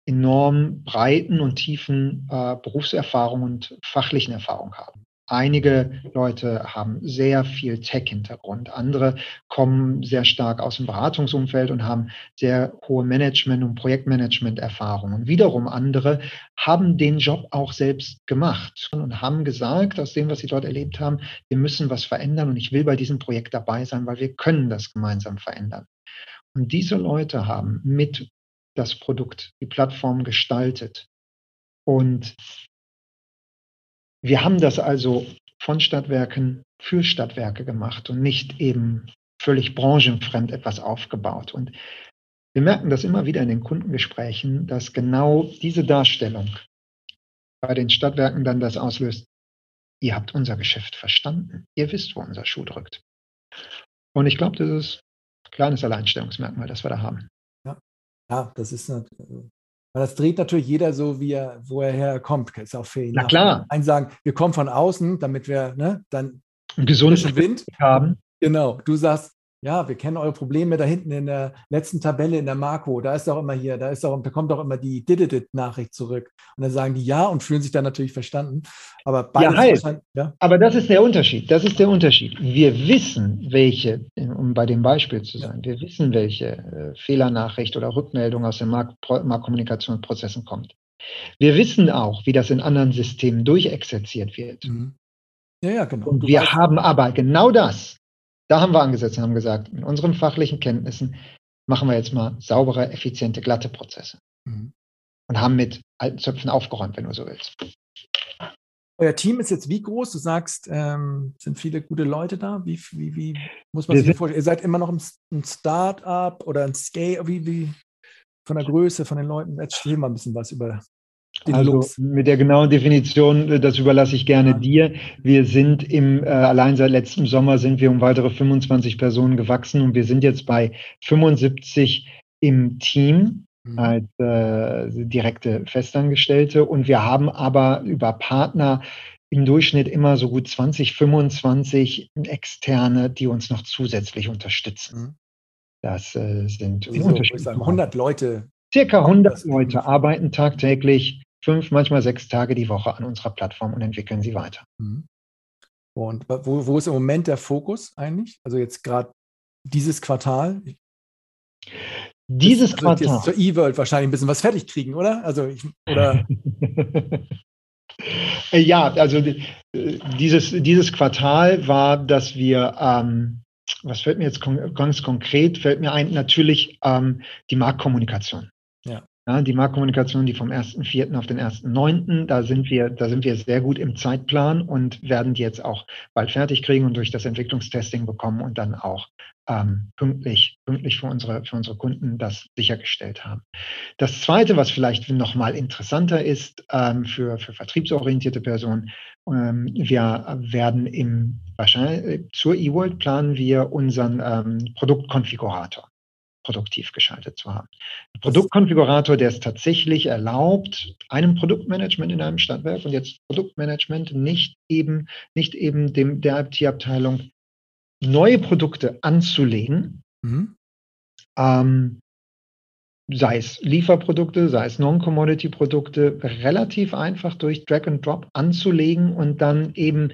enorm breiten und tiefen äh, Berufserfahrung und fachlichen Erfahrung habe. Einige Leute haben sehr viel Tech-Hintergrund, andere kommen sehr stark aus dem Beratungsumfeld und haben sehr hohe Management- und Projektmanagement-Erfahrung. Und wiederum andere haben den Job auch selbst gemacht und haben gesagt, aus dem, was sie dort erlebt haben, wir müssen was verändern und ich will bei diesem Projekt dabei sein, weil wir können das gemeinsam verändern. Und diese Leute haben mit das Produkt, die Plattform gestaltet. Und wir haben das also von Stadtwerken für Stadtwerke gemacht und nicht eben völlig branchenfremd etwas aufgebaut. Und wir merken das immer wieder in den Kundengesprächen, dass genau diese Darstellung bei den Stadtwerken dann das auslöst, ihr habt unser Geschäft verstanden, ihr wisst, wo unser Schuh drückt. Und ich glaube, das ist ein kleines Alleinstellungsmerkmal, das wir da haben. Ja, das ist weil das dreht natürlich jeder so, wie er, wo er herkommt. Ist auch für ihn. Na klar. Einen sagen, wir kommen von außen, damit wir ne, dann einen gesunden Wind haben. Genau. Du sagst, ja, wir kennen eure Probleme da hinten in der letzten Tabelle in der Marco. Da ist auch immer hier, da ist auch, da kommt auch immer die Did it Nachricht zurück. Und dann sagen die ja und fühlen sich dann natürlich verstanden. Aber beides ja, halt. ja. Aber das ist der Unterschied. Das ist der Unterschied. Wir wissen, welche, um bei dem Beispiel zu sein, wir wissen, welche äh, Fehlernachricht oder Rückmeldung aus den Markt, Marktkommunikationsprozessen kommt. Wir wissen auch, wie das in anderen Systemen durchexerziert wird. Mhm. Ja, ja, genau. Und wir haben aber genau das da haben wir angesetzt und haben gesagt, in unseren fachlichen Kenntnissen machen wir jetzt mal saubere, effiziente, glatte Prozesse. Mhm. Und haben mit alten Zöpfen aufgeräumt, wenn du so willst. Euer Team ist jetzt wie groß? Du sagst, ähm, sind viele gute Leute da? Wie, wie, wie muss man wir sich vorstellen? Ihr seid immer noch ein Start-up oder ein Scale? Wie, wie von der Größe, von den Leuten? Erzähl mal ein bisschen was über also Lux. mit der genauen Definition, äh, das überlasse ich gerne dir. Wir sind im, äh, allein seit letztem Sommer sind wir um weitere 25 Personen gewachsen und wir sind jetzt bei 75 im Team mhm. als äh, direkte Festangestellte und wir haben aber über Partner im Durchschnitt immer so gut 20, 25 externe, die uns noch zusätzlich unterstützen. Mhm. Das äh, sind Wieso, 100 Leute. Circa 100 Leute arbeiten tagtäglich fünf, manchmal sechs Tage die Woche an unserer Plattform und entwickeln sie weiter. Mhm. Und wo, wo ist im Moment der Fokus eigentlich? Also jetzt gerade dieses Quartal? Dieses also Quartal. zur E-World wahrscheinlich ein bisschen was fertig kriegen, oder? Also ich, oder? ja, also dieses, dieses Quartal war, dass wir, ähm, was fällt mir jetzt kon ganz konkret, fällt mir ein, natürlich ähm, die Marktkommunikation. Ja. Die Marktkommunikation, die vom 1.4. auf den 1.9., da sind wir, da sind wir sehr gut im Zeitplan und werden die jetzt auch bald fertig kriegen und durch das Entwicklungstesting bekommen und dann auch ähm, pünktlich, pünktlich für unsere, für unsere Kunden das sichergestellt haben. Das zweite, was vielleicht nochmal interessanter ist ähm, für, für vertriebsorientierte Personen, ähm, wir werden im wahrscheinlich zur eWorld planen wir unseren ähm, Produktkonfigurator produktiv geschaltet zu haben. Ein Produktkonfigurator, der es tatsächlich erlaubt, einem Produktmanagement in einem Stadtwerk und jetzt Produktmanagement nicht eben, nicht eben dem, der IT-Abteilung neue Produkte anzulegen, mhm. ähm, sei es Lieferprodukte, sei es Non-Commodity-Produkte, relativ einfach durch Drag and Drop anzulegen und dann eben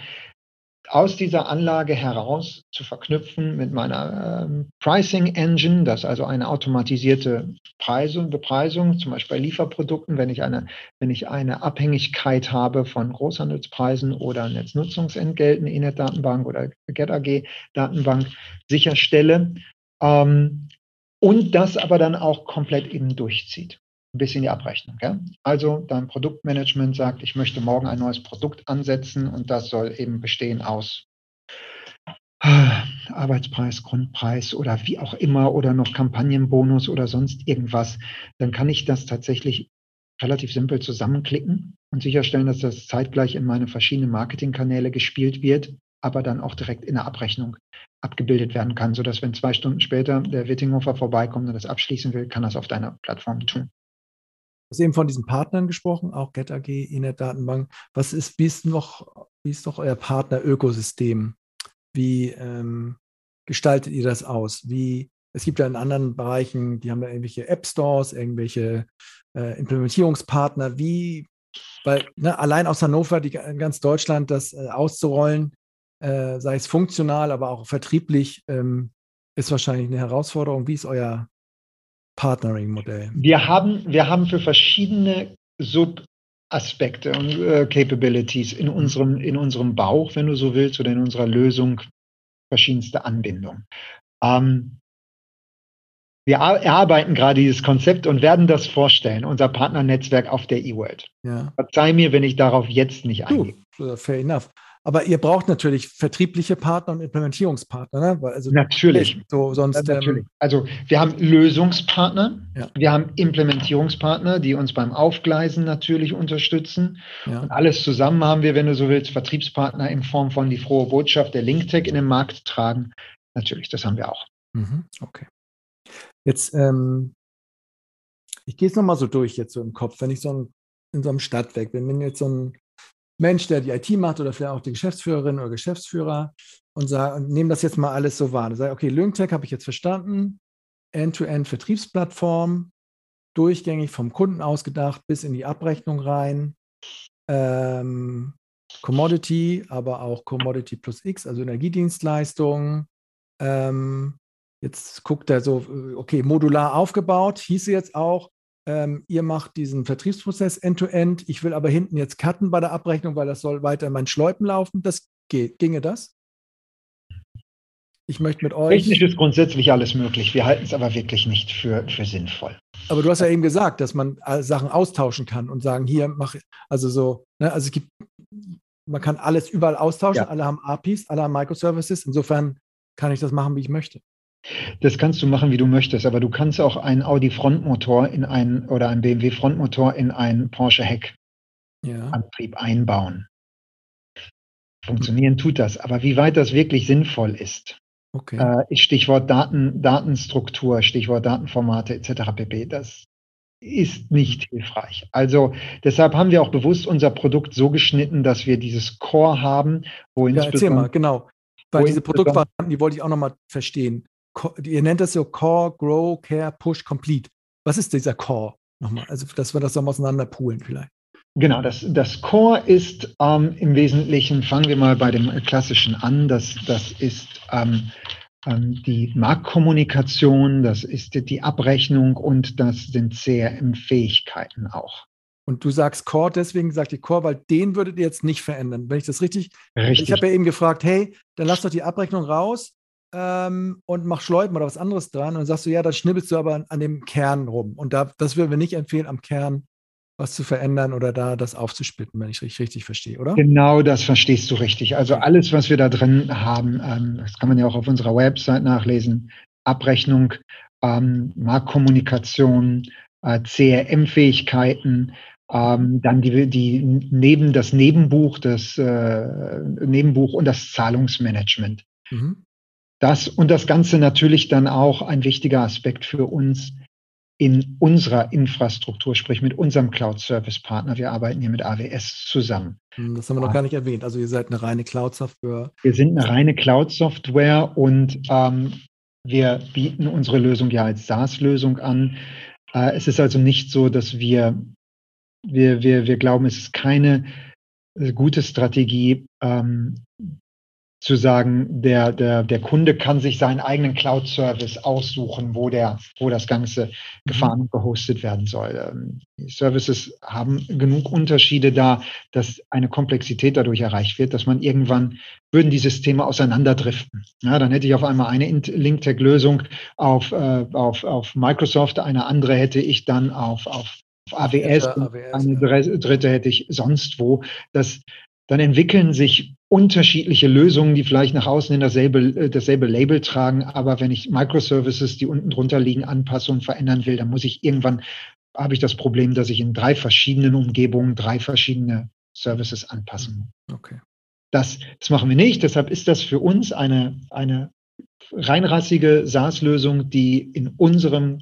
aus dieser Anlage heraus zu verknüpfen mit meiner ähm, Pricing Engine, das ist also eine automatisierte Preisung, Bepreisung, zum Beispiel bei Lieferprodukten, wenn ich eine, wenn ich eine Abhängigkeit habe von Großhandelspreisen oder Netznutzungsentgelten, Inet-Datenbank oder GetAG-Datenbank sicherstelle ähm, und das aber dann auch komplett eben durchzieht ein bisschen die Abrechnung. Ja? Also dein Produktmanagement sagt, ich möchte morgen ein neues Produkt ansetzen und das soll eben bestehen aus Arbeitspreis, Grundpreis oder wie auch immer oder noch Kampagnenbonus oder sonst irgendwas, dann kann ich das tatsächlich relativ simpel zusammenklicken und sicherstellen, dass das zeitgleich in meine verschiedenen Marketingkanäle gespielt wird, aber dann auch direkt in der Abrechnung abgebildet werden kann, sodass wenn zwei Stunden später der Wittinghofer vorbeikommt und das abschließen will, kann das auf deiner Plattform tun hast eben von diesen Partnern gesprochen, auch GetAG, Inet Datenbank. Was ist, wie ist noch, wie ist doch euer Partner-Ökosystem? Wie ähm, gestaltet ihr das aus? Wie, es gibt ja in anderen Bereichen, die haben ja irgendwelche App-Stores, irgendwelche äh, Implementierungspartner. Wie, weil ne, allein aus Hannover, die, ganz Deutschland das äh, auszurollen, äh, sei es funktional, aber auch vertrieblich, ähm, ist wahrscheinlich eine Herausforderung. Wie ist euer Partnering-Modell? Wir haben, wir haben für verschiedene Subaspekte und äh, Capabilities in unserem, in unserem Bauch, wenn du so willst, oder in unserer Lösung verschiedenste Anbindungen. Ähm, wir erarbeiten gerade dieses Konzept und werden das vorstellen, unser Partnernetzwerk auf der eWorld. Ja. Verzeih mir, wenn ich darauf jetzt nicht eingehe. Fair enough. Aber ihr braucht natürlich vertriebliche Partner und Implementierungspartner. Ne? Also natürlich. So, sonst, ja, natürlich. Ähm, also wir haben Lösungspartner, ja. wir haben Implementierungspartner, die uns beim Aufgleisen natürlich unterstützen. Ja. Und alles zusammen haben wir, wenn du so willst, Vertriebspartner in Form von die frohe Botschaft der LinkTech in den Markt tragen. Natürlich, das haben wir auch. Mhm. Okay. Jetzt, ähm, ich gehe es nochmal so durch jetzt so im Kopf, wenn ich so ein, in so einem Stadtwerk bin, wenn jetzt so ein Mensch, der die IT macht oder vielleicht auch die Geschäftsführerin oder Geschäftsführer und, sag, und nehme das jetzt mal alles so wahr. Sage, okay, Lyngtech habe ich jetzt verstanden, End-to-End-Vertriebsplattform, durchgängig vom Kunden ausgedacht bis in die Abrechnung rein. Ähm, Commodity, aber auch Commodity plus X, also Energiedienstleistungen. Ähm, jetzt guckt er so, äh, okay, modular aufgebaut, hieße jetzt auch, ähm, ihr macht diesen Vertriebsprozess end-to-end, -end. ich will aber hinten jetzt cutten bei der Abrechnung, weil das soll weiter in meinen Schläupen laufen. Das geht. Ginge das? Ich möchte mit euch. Technisch ist grundsätzlich alles möglich. Wir halten es aber wirklich nicht für, für sinnvoll. Aber du hast ja eben gesagt, dass man Sachen austauschen kann und sagen, hier mach, also so, ne, also es gibt, man kann alles überall austauschen, ja. alle haben APIs, alle haben Microservices. Insofern kann ich das machen, wie ich möchte. Das kannst du machen, wie du möchtest, aber du kannst auch einen Audi Frontmotor in einen oder einen BMW Frontmotor in einen Porsche Heck ja. Einbauen. Funktionieren tut das, aber wie weit das wirklich sinnvoll ist, okay. äh, Stichwort Daten, Datenstruktur, Stichwort Datenformate etc. pp. Das ist nicht hilfreich. Also deshalb haben wir auch bewusst unser Produkt so geschnitten, dass wir dieses Core haben, wo ja, erzähl mal, genau. Weil diese Produktvarianten, die wollte ich auch nochmal verstehen ihr nennt das so Core, Grow, Care, Push, Complete. Was ist dieser Core? Nochmal, also dass wir das dann auseinander poolen vielleicht. Genau, das, das Core ist ähm, im Wesentlichen, fangen wir mal bei dem klassischen an, das, das ist ähm, ähm, die Marktkommunikation, das ist die Abrechnung und das sind CRM-Fähigkeiten auch. Und du sagst Core, deswegen sagt ihr Core, weil den würdet ihr jetzt nicht verändern. Wenn ich das richtig. Richtig. Ich habe ja eben gefragt, hey, dann lass doch die Abrechnung raus ähm, und mach Schleupen oder was anderes dran. Und sagst du, ja, dann schnibbelst du aber an, an dem Kern rum. Und da, das würden wir nicht empfehlen, am Kern was zu verändern oder da das aufzuspitten, wenn ich richtig, richtig verstehe, oder? Genau, das verstehst du richtig. Also alles, was wir da drin haben, ähm, das kann man ja auch auf unserer Website nachlesen, Abrechnung, ähm, Marktkommunikation, äh, CRM-Fähigkeiten, ähm, dann die, die neben das Nebenbuch, das äh, Nebenbuch und das Zahlungsmanagement. Mhm. Das und das Ganze natürlich dann auch ein wichtiger Aspekt für uns in unserer Infrastruktur, sprich mit unserem Cloud-Service-Partner. Wir arbeiten hier mit AWS zusammen. Hm, das haben wir noch gar nicht erwähnt. Also ihr seid eine reine Cloud-Software. Wir sind eine reine Cloud-Software und ähm, wir bieten unsere Lösung ja als SaaS-Lösung an. Äh, es ist also nicht so, dass wir, wir, wir, wir glauben, es ist keine gute Strategie, ähm, zu sagen, der, der, der Kunde kann sich seinen eigenen Cloud-Service aussuchen, wo, der, wo das Ganze gefahren und gehostet werden soll. Ähm, die Services haben genug Unterschiede da, dass eine Komplexität dadurch erreicht wird, dass man irgendwann würden die Systeme auseinanderdriften. Ja, dann hätte ich auf einmal eine LinkTech-Lösung auf, äh, auf, auf Microsoft, eine andere hätte ich dann auf, auf AWS, AWS eine dritte hätte ich sonst wo. Das, dann entwickeln sich unterschiedliche Lösungen, die vielleicht nach außen in dasselbe, äh, dasselbe Label tragen. Aber wenn ich Microservices, die unten drunter liegen, anpasse und verändern will, dann muss ich irgendwann, habe ich das Problem, dass ich in drei verschiedenen Umgebungen drei verschiedene Services anpassen muss. Okay. Das, das machen wir nicht. Deshalb ist das für uns eine, eine reinrassige SaaS-Lösung, die in unserem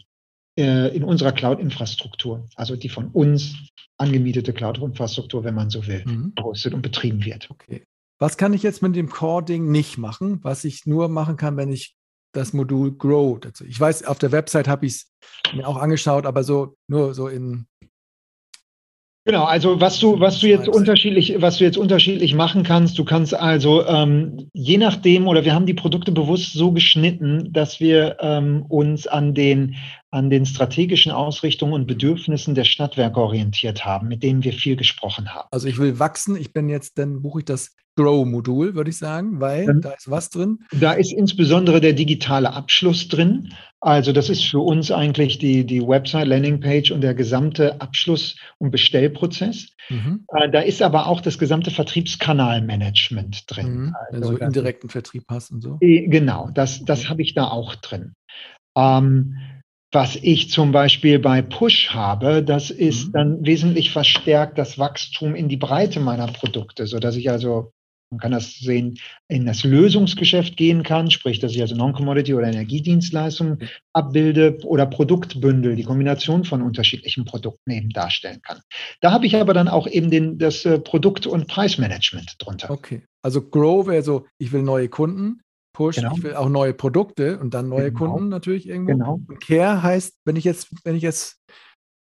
in unserer Cloud-Infrastruktur, also die von uns angemietete Cloud-Infrastruktur, wenn man so will, mhm. gehostet und betrieben wird. Okay. Was kann ich jetzt mit dem Core-Ding nicht machen, was ich nur machen kann, wenn ich das Modul Grow dazu. Ich weiß, auf der Website habe ich es mir auch angeschaut, aber so nur so in Genau, also was du, was du jetzt unterschiedlich, was du jetzt unterschiedlich machen kannst, du kannst also ähm, je nachdem, oder wir haben die Produkte bewusst so geschnitten, dass wir ähm, uns an den an den strategischen Ausrichtungen und Bedürfnissen der Stadtwerke orientiert haben, mit denen wir viel gesprochen haben. Also ich will wachsen, ich bin jetzt, dann buche ich das Grow-Modul, würde ich sagen, weil ähm, da ist was drin. Da ist insbesondere der digitale Abschluss drin. Also das ist für uns eigentlich die, die Website, Landingpage und der gesamte Abschluss- und Bestellprozess. Mhm. Äh, da ist aber auch das gesamte Vertriebskanalmanagement drin. Mhm. Also, also indirekten Vertrieb hast und so. Genau, das, das habe ich da auch drin. Ähm, was ich zum Beispiel bei Push habe, das ist mhm. dann wesentlich verstärkt das Wachstum in die Breite meiner Produkte, so dass ich also Man kann das sehen, in das Lösungsgeschäft gehen kann, sprich, dass ich also Non-Commodity oder Energiedienstleistungen abbilde oder Produktbündel, die Kombination von unterschiedlichen Produkten eben darstellen kann. Da habe ich aber dann auch eben den, das äh, Produkt- und Preismanagement drunter. Okay. Also Grow wäre so, ich will neue Kunden. Push, genau. ich will auch neue Produkte und dann neue genau. Kunden natürlich irgendwo. Genau. Und Care heißt, wenn ich jetzt, wenn ich jetzt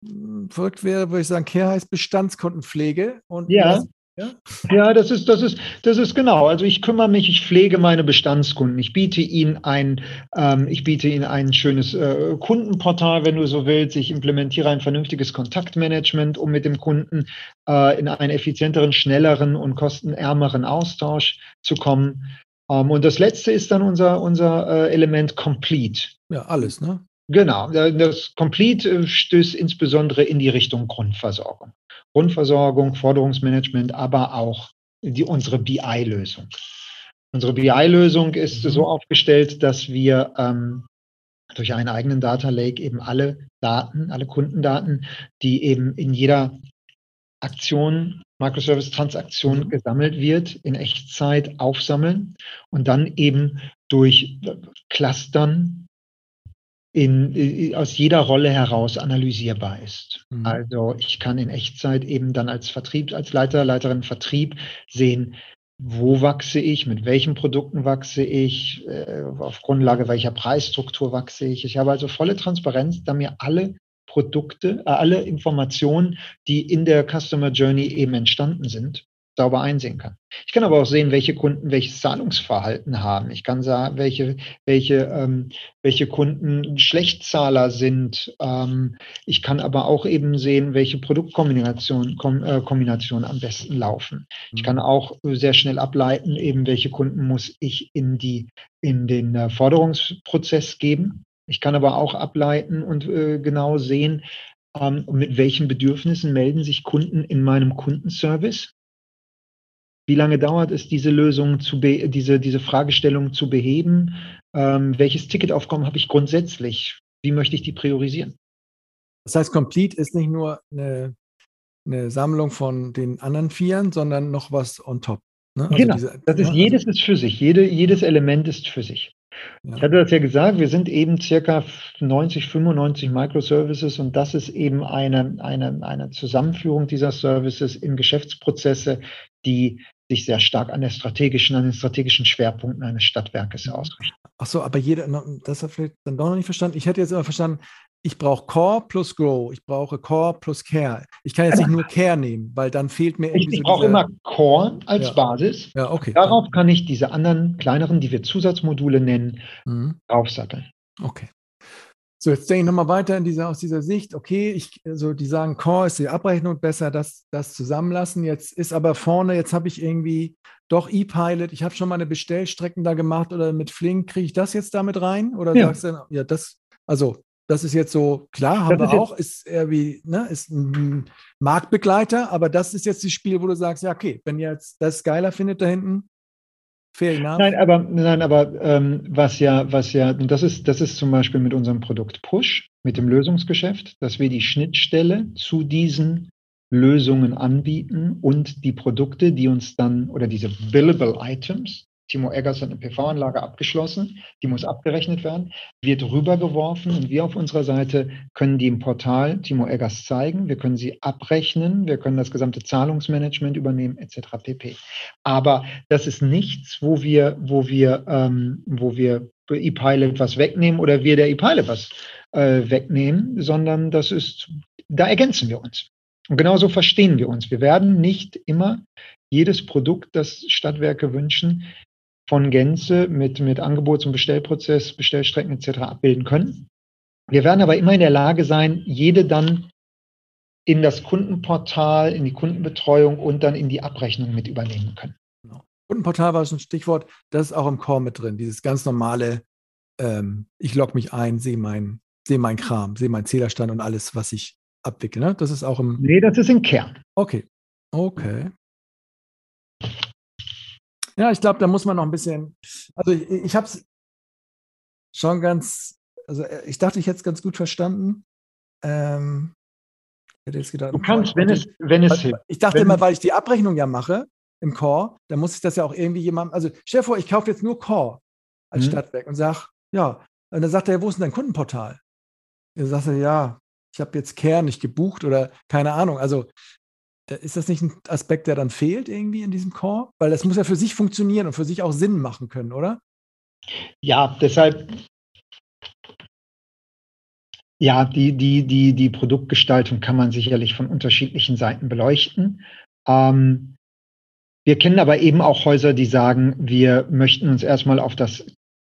hm, verrückt wäre, würde ich sagen, Care heißt Bestandskundenpflege. Und ja. Ja? ja, das ist, das ist, das ist genau. Also ich kümmere mich, ich pflege meine Bestandskunden. Ich biete ihnen ein, ähm, ich biete ihnen ein schönes äh, Kundenportal, wenn du so willst. Ich implementiere ein vernünftiges Kontaktmanagement, um mit dem Kunden äh, in einen effizienteren, schnelleren und kostenärmeren Austausch zu kommen. Ähm, und das letzte ist dann unser, unser äh, Element Complete. Ja, alles, ne? Genau. Das Complete äh, stößt insbesondere in die Richtung Grundversorgung. Grundversorgung, Forderungsmanagement, aber auch die, unsere BI-Lösung. Unsere BI-Lösung ist mhm. so aufgestellt, dass wir ähm, durch einen eigenen Data Lake eben alle Daten, alle Kundendaten, die eben in jeder Aktion, Microservice-Transaktion mhm. gesammelt wird, in Echtzeit aufsammeln und dann eben durch Clustern in, aus jeder Rolle heraus analysierbar ist. Mhm. Also ich kann in Echtzeit eben dann als Vertrieb, als Leiter, Leiterin Vertrieb sehen, wo wachse ich, mit welchen Produkten wachse ich, äh, auf Grundlage welcher Preisstruktur wachse ich. Ich habe also volle Transparenz, da mir alle Produkte, äh, alle Informationen, die in der Customer Journey eben entstanden sind, sauber einsehen kann. Ich kann aber auch sehen, welche Kunden welches Zahlungsverhalten haben. Ich kann sagen, welche, welche, ähm, welche Kunden Schlechtzahler sind. Ähm, ich kann aber auch eben sehen, welche Produktkombinationen Kom, äh, Kombinationen am besten laufen. Ich kann auch sehr schnell ableiten, eben welche Kunden muss ich in, die, in den äh, Forderungsprozess geben. Ich kann aber auch ableiten und äh, genau sehen, ähm, mit welchen Bedürfnissen melden sich Kunden in meinem Kundenservice. Wie lange dauert es, diese Lösung zu diese, diese Fragestellung zu beheben? Ähm, welches Ticketaufkommen habe ich grundsätzlich? Wie möchte ich die priorisieren? Das heißt, Complete ist nicht nur eine, eine Sammlung von den anderen Vieren, sondern noch was on top. Ne? Also genau. Diese, das ist, ja, jedes ist für sich. Jede, jedes Element ist für sich. Ja. Ich hatte das ja gesagt, wir sind eben circa 90, 95 Microservices und das ist eben eine, eine, eine Zusammenführung dieser Services in Geschäftsprozesse, die sich sehr stark an der strategischen, an den strategischen Schwerpunkten eines Stadtwerkes mhm. ausrichten. Ach so, aber jeder, das hat vielleicht dann doch noch nicht verstanden. Ich hätte jetzt immer verstanden, ich brauche Core plus Grow, ich brauche Core plus Care. Ich kann jetzt nicht nur Care nehmen, weil dann fehlt mir irgendwie. Ich, ich brauche immer Core als ja. Basis. Ja, okay. Darauf kann ich diese anderen kleineren, die wir Zusatzmodule nennen, mhm. draufsatteln. Okay. So, jetzt denke ich nochmal weiter in dieser, aus dieser Sicht, okay, ich, also die sagen, Core ist die Abrechnung besser, das, das zusammenlassen. Jetzt ist aber vorne, jetzt habe ich irgendwie doch E-Pilot, ich habe schon mal eine Bestellstrecken da gemacht oder mit Flink, kriege ich das jetzt damit rein? Oder ja. sagst du, ja, das, also das ist jetzt so, klar, haben das wir auch, ist irgendwie, ne, ist ein Marktbegleiter, aber das ist jetzt das Spiel, wo du sagst, ja, okay, wenn ihr jetzt das geiler findet da hinten, Fair enough. Nein, aber, nein, aber ähm, was ja, was ja, das ist, das ist zum Beispiel mit unserem Produkt Push, mit dem Lösungsgeschäft, dass wir die Schnittstelle zu diesen Lösungen anbieten und die Produkte, die uns dann, oder diese billable Items, Timo Eggers hat eine PV-Anlage abgeschlossen, die muss abgerechnet werden, wird rübergeworfen und wir auf unserer Seite können die im Portal Timo Eggers zeigen, wir können sie abrechnen, wir können das gesamte Zahlungsmanagement übernehmen, etc. pp. Aber das ist nichts, wo wir, wo wir, ähm, wo wir ePilot was wegnehmen oder wir der ePilot was äh, wegnehmen, sondern das ist, da ergänzen wir uns. Und genauso verstehen wir uns. Wir werden nicht immer jedes Produkt, das Stadtwerke wünschen, von Gänze mit, mit Angebots- und Bestellprozess, Bestellstrecken etc. abbilden können. Wir werden aber immer in der Lage sein, jede dann in das Kundenportal, in die Kundenbetreuung und dann in die Abrechnung mit übernehmen können. Genau. Kundenportal war schon ein Stichwort, das ist auch im Core mit drin, dieses ganz normale, ähm, ich logge mich ein, sehe mein, sehe mein Kram, sehe meinen Zählerstand und alles, was ich abwickle. Ne? Das ist auch im. Nee, das ist im Kern. Okay. Okay. Ja, ich glaube, da muss man noch ein bisschen. Also ich, ich habe es schon ganz. Also äh, ich dachte, ich hätte es ganz gut verstanden. Ähm, hätte jetzt gedacht, du kannst, wenn es, wenn es Ich dachte immer, weil ich die Abrechnung ja mache, im Core, dann muss ich das ja auch irgendwie jemandem, also stell dir vor, ich kaufe jetzt nur Core als mhm. Stadtwerk und sage, ja, und dann sagt er, wo ist denn dein Kundenportal? Dann sagt er, ja, ich habe jetzt Care nicht gebucht oder keine Ahnung. Also ist das nicht ein Aspekt, der dann fehlt irgendwie in diesem Core? Weil das muss ja für sich funktionieren und für sich auch Sinn machen können, oder? Ja, deshalb ja, die, die, die, die Produktgestaltung kann man sicherlich von unterschiedlichen Seiten beleuchten. Ähm, wir kennen aber eben auch Häuser, die sagen, wir möchten uns erstmal auf das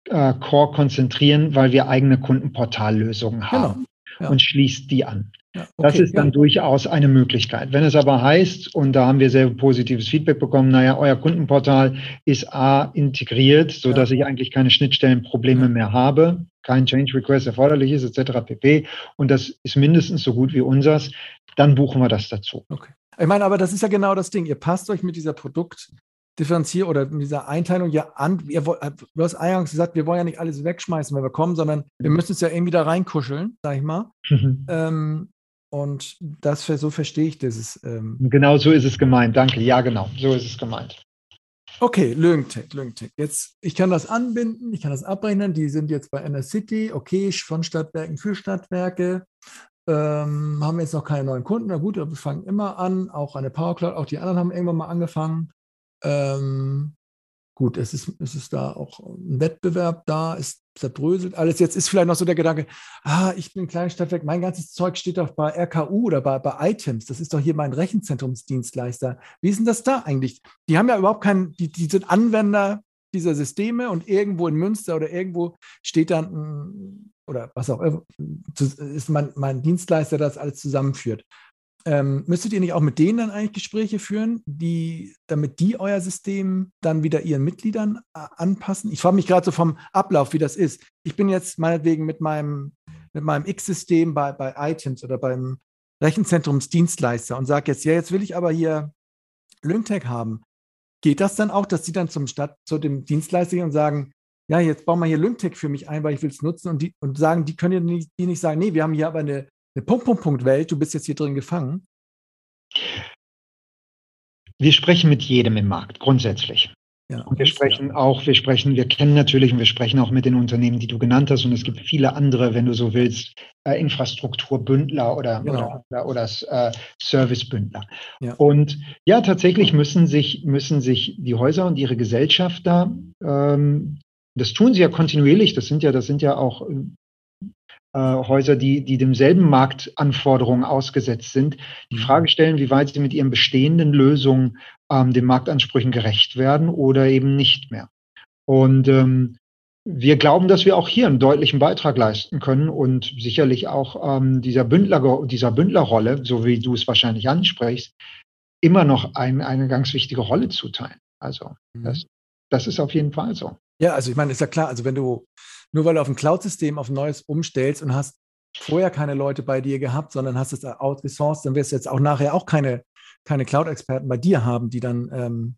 äh, Core konzentrieren, weil wir eigene Kundenportallösungen genau, haben genau, ja. und schließt die an. Ja, okay, das ist dann ja. durchaus eine Möglichkeit. Wenn es aber heißt, und da haben wir sehr positives Feedback bekommen, naja, euer Kundenportal ist A integriert, sodass ja. ich eigentlich keine Schnittstellenprobleme mehr habe, kein Change Request erforderlich ist, etc. pp. Und das ist mindestens so gut wie unseres, dann buchen wir das dazu. Okay. Ich meine, aber das ist ja genau das Ding. Ihr passt euch mit dieser Produktdifferenzierung oder mit dieser Einteilung ja an. Ihr, du hast eingangs gesagt, wir wollen ja nicht alles wegschmeißen, wenn wir kommen, sondern wir müssen es ja irgendwie da reinkuscheln, sag ich mal. Mhm. Ähm, und das so verstehe ich das. Ähm genau so ist es gemeint. Danke. Ja, genau. So ist es gemeint. Okay, Löngtech, Löngtech. Jetzt, ich kann das anbinden, ich kann das abrechnen. Die sind jetzt bei Inner City, okay, von Stadtwerken für Stadtwerke. Ähm, haben jetzt noch keine neuen Kunden. Na gut, wir fangen immer an. Auch eine PowerCloud, auch die anderen haben irgendwann mal angefangen. Ähm, gut, es ist, es ist da auch ein Wettbewerb da, es zerbröselt alles. Jetzt ist vielleicht noch so der Gedanke, ah, ich bin ein kleines Stadtwerk, mein ganzes Zeug steht doch bei RKU oder bei, bei Items. Das ist doch hier mein Rechenzentrumsdienstleister. Wie ist denn das da eigentlich? Die haben ja überhaupt keinen, die, die sind Anwender dieser Systeme und irgendwo in Münster oder irgendwo steht dann oder was auch immer, ist mein, mein Dienstleister, der das alles zusammenführt. Ähm, müsstet ihr nicht auch mit denen dann eigentlich Gespräche führen, die, damit die euer System dann wieder ihren Mitgliedern äh, anpassen? Ich frage mich gerade so vom Ablauf, wie das ist. Ich bin jetzt meinetwegen mit meinem, mit meinem X-System bei, bei Items oder beim Rechenzentrumsdienstleister und sage jetzt, ja, jetzt will ich aber hier Lyngtech haben. Geht das dann auch, dass die dann zum Stadt, zu dem Dienstleister gehen und sagen, ja, jetzt bauen wir hier Lyngtech für mich ein, weil ich will es nutzen und, die, und sagen, die können ja nicht, die nicht sagen, nee, wir haben hier aber eine eine Punkt, Punkt, Punkt Welt, du bist jetzt hier drin gefangen? Wir sprechen mit jedem im Markt, grundsätzlich. Ja, und wir sprechen ja. auch, wir sprechen, wir kennen natürlich und wir sprechen auch mit den Unternehmen, die du genannt hast. Und es gibt viele andere, wenn du so willst, äh, Infrastrukturbündler oder, genau. oder, oder, äh, Servicebündler. Ja. Und ja, tatsächlich müssen sich, müssen sich die Häuser und ihre Gesellschafter, ähm, das tun sie ja kontinuierlich, das sind ja, das sind ja auch äh, Häuser, die, die demselben Marktanforderungen ausgesetzt sind, die mhm. Frage stellen, wie weit sie mit ihren bestehenden Lösungen ähm, den Marktansprüchen gerecht werden oder eben nicht mehr. Und ähm, wir glauben, dass wir auch hier einen deutlichen Beitrag leisten können und sicherlich auch ähm, dieser, Bündler, dieser Bündlerrolle, so wie du es wahrscheinlich ansprichst, immer noch ein, eine ganz wichtige Rolle zuteilen. Also mhm. das, das ist auf jeden Fall so. Ja, also ich meine, ist ja klar, also wenn du nur weil du auf ein Cloud-System auf ein neues umstellst und hast vorher keine Leute bei dir gehabt, sondern hast es outgesourced, dann wirst du jetzt auch nachher auch keine, keine Cloud-Experten bei dir haben, die dann, ähm,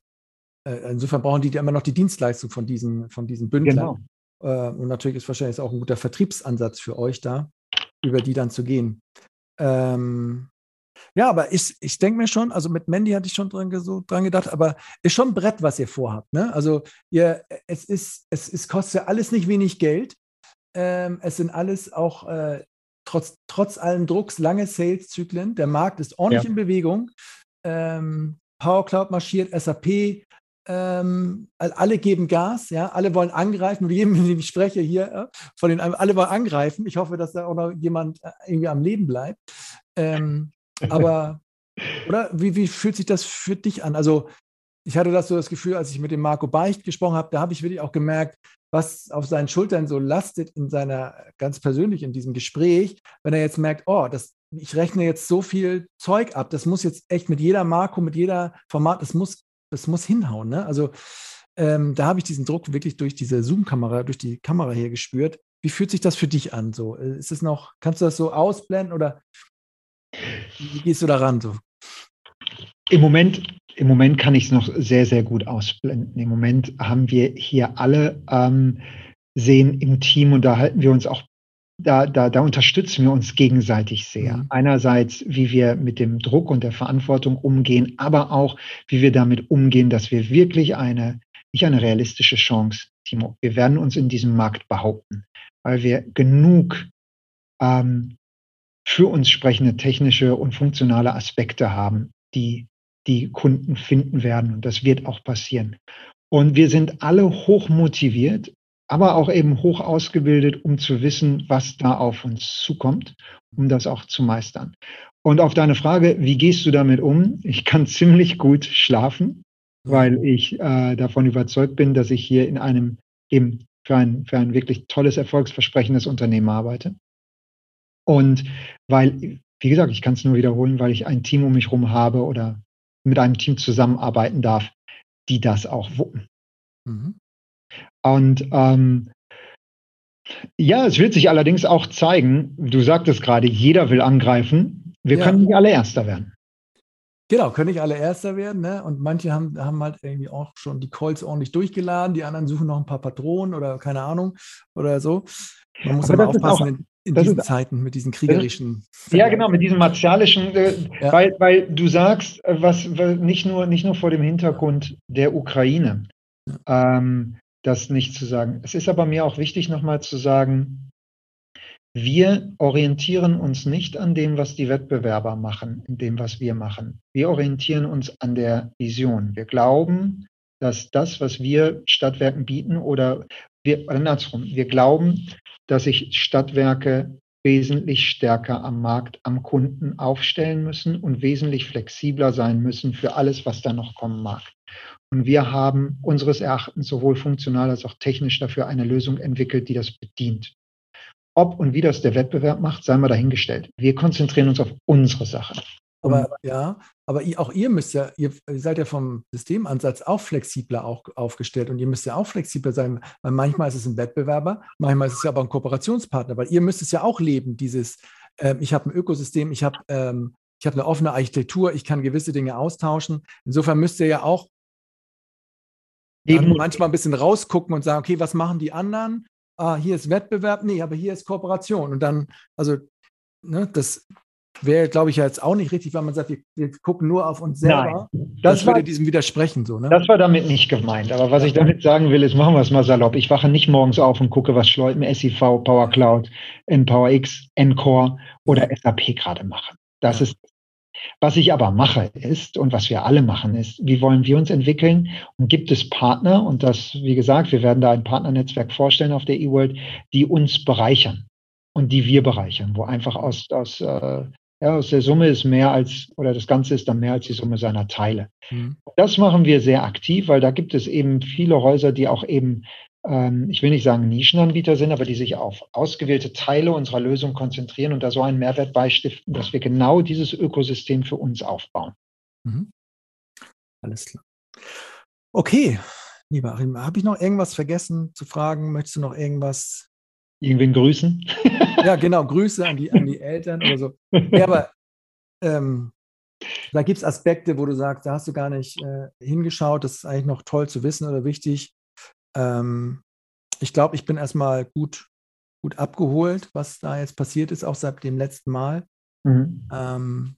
äh, insofern brauchen die immer noch die Dienstleistung von diesen, von diesen Bündlern. Genau. Äh, und natürlich ist wahrscheinlich auch ein guter Vertriebsansatz für euch da, über die dann zu gehen. Ähm, ja, aber ich, ich denke mir schon, also mit Mandy hatte ich schon dran, so, dran gedacht, aber ist schon ein Brett, was ihr vorhabt. Ne? Also ihr, es ist, es ist, kostet ja alles nicht wenig Geld. Ähm, es sind alles auch äh, trotz, trotz allen Drucks lange Sales-Zyklen. Der Markt ist ordentlich ja. in Bewegung. Ähm, Power Cloud marschiert, SAP, ähm, alle geben Gas, ja, alle wollen angreifen. Mit jedem, mit dem ich spreche hier, äh, von den alle wollen angreifen. Ich hoffe, dass da auch noch jemand äh, irgendwie am Leben bleibt. Ähm, aber, oder? Wie, wie fühlt sich das für dich an? Also, ich hatte das so das Gefühl, als ich mit dem Marco Beicht gesprochen habe, da habe ich wirklich auch gemerkt, was auf seinen Schultern so lastet in seiner, ganz persönlich in diesem Gespräch, wenn er jetzt merkt, oh, das, ich rechne jetzt so viel Zeug ab, das muss jetzt echt mit jeder Marco, mit jeder Format, das muss, das muss hinhauen. Ne? Also ähm, da habe ich diesen Druck wirklich durch diese Zoom-Kamera, durch die Kamera hier gespürt. Wie fühlt sich das für dich an? So, ist es noch, kannst du das so ausblenden oder wie gehst du daran? So? Im Moment, im Moment kann ich es noch sehr, sehr gut ausblenden. Im Moment haben wir hier alle ähm, sehen im Team und da halten wir uns auch da, da, da unterstützen wir uns gegenseitig sehr. Mhm. Einerseits, wie wir mit dem Druck und der Verantwortung umgehen, aber auch, wie wir damit umgehen, dass wir wirklich eine, nicht eine realistische Chance, Timo, wir werden uns in diesem Markt behaupten, weil wir genug ähm, für uns sprechende technische und funktionale Aspekte haben, die die Kunden finden werden. Und das wird auch passieren. Und wir sind alle hoch motiviert, aber auch eben hoch ausgebildet, um zu wissen, was da auf uns zukommt, um das auch zu meistern. Und auf deine Frage, wie gehst du damit um? Ich kann ziemlich gut schlafen, weil ich äh, davon überzeugt bin, dass ich hier in einem eben für ein, für ein wirklich tolles, erfolgsversprechendes Unternehmen arbeite. Und weil, wie gesagt, ich kann es nur wiederholen, weil ich ein Team um mich herum habe oder mit einem Team zusammenarbeiten darf, die das auch wuppen. Mhm. Und ähm, ja, es wird sich allerdings auch zeigen, du sagtest gerade, jeder will angreifen. Wir ja. können nicht alle Erster werden. Genau, können nicht alle Erster werden. Ne? Und manche haben, haben halt irgendwie auch schon die Calls ordentlich durchgeladen. Die anderen suchen noch ein paar Patronen oder keine Ahnung oder so. Man muss aber, aber aufpassen, in diesen ist, Zeiten mit diesen kriegerischen. Ja, genau, mit diesem martialischen, äh, ja. weil, weil du sagst, äh, was nicht nur, nicht nur vor dem Hintergrund der Ukraine, ja. ähm, das nicht zu sagen. Es ist aber mir auch wichtig, nochmal zu sagen, wir orientieren uns nicht an dem, was die Wettbewerber machen, in dem, was wir machen. Wir orientieren uns an der Vision. Wir glauben, dass das, was wir Stadtwerken bieten, oder wir, oder andersrum, wir glauben, dass sich Stadtwerke wesentlich stärker am Markt, am Kunden aufstellen müssen und wesentlich flexibler sein müssen für alles, was da noch kommen mag. Und wir haben unseres Erachtens sowohl funktional als auch technisch dafür eine Lösung entwickelt, die das bedient. Ob und wie das der Wettbewerb macht, sei mal dahingestellt. Wir konzentrieren uns auf unsere Sache. Aber mhm. ja, aber auch ihr müsst ja, ihr seid ja vom Systemansatz auch flexibler auch aufgestellt und ihr müsst ja auch flexibler sein, weil manchmal ist es ein Wettbewerber, manchmal ist es ja aber ein Kooperationspartner, weil ihr müsst es ja auch leben, dieses, äh, ich habe ein Ökosystem, ich habe ähm, ich habe eine offene Architektur, ich kann gewisse Dinge austauschen. Insofern müsst ihr ja auch manchmal ein bisschen rausgucken und sagen, okay, was machen die anderen? Ah, hier ist Wettbewerb, nee, aber hier ist Kooperation. Und dann, also, ne, das wäre, glaube ich, jetzt auch nicht richtig, weil man sagt, wir, wir gucken nur auf uns selber. Nein, das, das würde diesem widersprechen. So, ne? Das war damit nicht gemeint. Aber was ich damit sagen will, ist, machen wir es mal salopp. Ich wache nicht morgens auf und gucke, was Schleuten, SIV, Power Cloud, NPowerX, Encore oder SAP gerade machen. Das ja. ist was ich aber mache ist, und was wir alle machen ist, wie wollen wir uns entwickeln? Und gibt es Partner, und das, wie gesagt, wir werden da ein Partnernetzwerk vorstellen auf der eWorld, die uns bereichern und die wir bereichern, wo einfach aus, aus äh, ja, aus der Summe ist mehr als, oder das Ganze ist dann mehr als die Summe seiner Teile. Mhm. Das machen wir sehr aktiv, weil da gibt es eben viele Häuser, die auch eben, ähm, ich will nicht sagen Nischenanbieter sind, aber die sich auf ausgewählte Teile unserer Lösung konzentrieren und da so einen Mehrwert beistiften, dass wir genau dieses Ökosystem für uns aufbauen. Mhm. Alles klar. Okay, lieber Achim, habe ich noch irgendwas vergessen zu fragen? Möchtest du noch irgendwas Irgendwen grüßen? ja, genau, Grüße an die, an die Eltern oder so. Ja, aber ähm, da gibt es Aspekte, wo du sagst, da hast du gar nicht äh, hingeschaut, das ist eigentlich noch toll zu wissen oder wichtig. Ähm, ich glaube, ich bin erstmal gut, gut abgeholt, was da jetzt passiert ist, auch seit dem letzten Mal. Mhm. Ähm,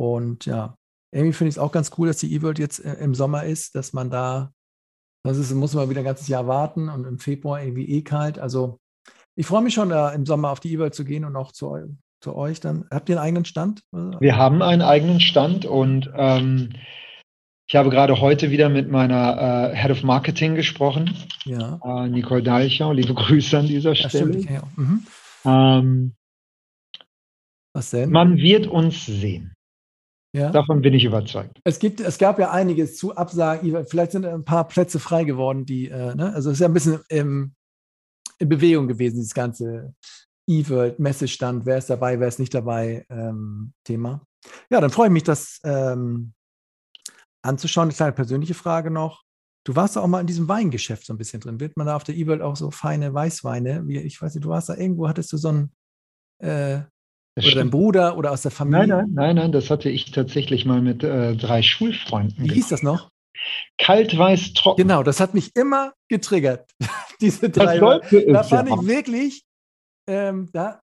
und ja, irgendwie finde ich es auch ganz cool, dass die E-World jetzt äh, im Sommer ist, dass man da, das ist, muss man wieder ein ganzes Jahr warten und im Februar irgendwie eh kalt. Also ich freue mich schon, da im Sommer auf die eBay zu gehen und auch zu, zu euch dann. Habt ihr einen eigenen Stand? Wir haben einen eigenen Stand und ähm, ich habe gerade heute wieder mit meiner äh, Head of Marketing gesprochen, ja. äh, Nicole Dalchau. Liebe Grüße an dieser Stelle. Ja. mhm. ähm, Was denn? Man wird uns sehen. Ja. Davon bin ich überzeugt. Es, gibt, es gab ja einiges zu Absagen. Vielleicht sind ein paar Plätze frei geworden, die, äh, ne? also es ist ja ein bisschen im, in Bewegung gewesen, dieses ganze E-World, Messestand, wer ist dabei, wer ist nicht dabei, ähm, Thema. Ja, dann freue ich mich, das ähm, anzuschauen. Eine kleine persönliche Frage noch. Du warst auch mal in diesem Weingeschäft so ein bisschen drin. Wird man da auf der E-World auch so feine Weißweine? Wie, ich weiß nicht, du warst da irgendwo, hattest du so ein äh, oder dein Bruder oder aus der Familie? Nein, nein, nein, nein, das hatte ich tatsächlich mal mit äh, drei Schulfreunden. Wie hieß das noch? Kalt, weiß, trocken. Genau, das hat mich immer getriggert. Diese drei. Das da fand ich wirklich, ähm, da,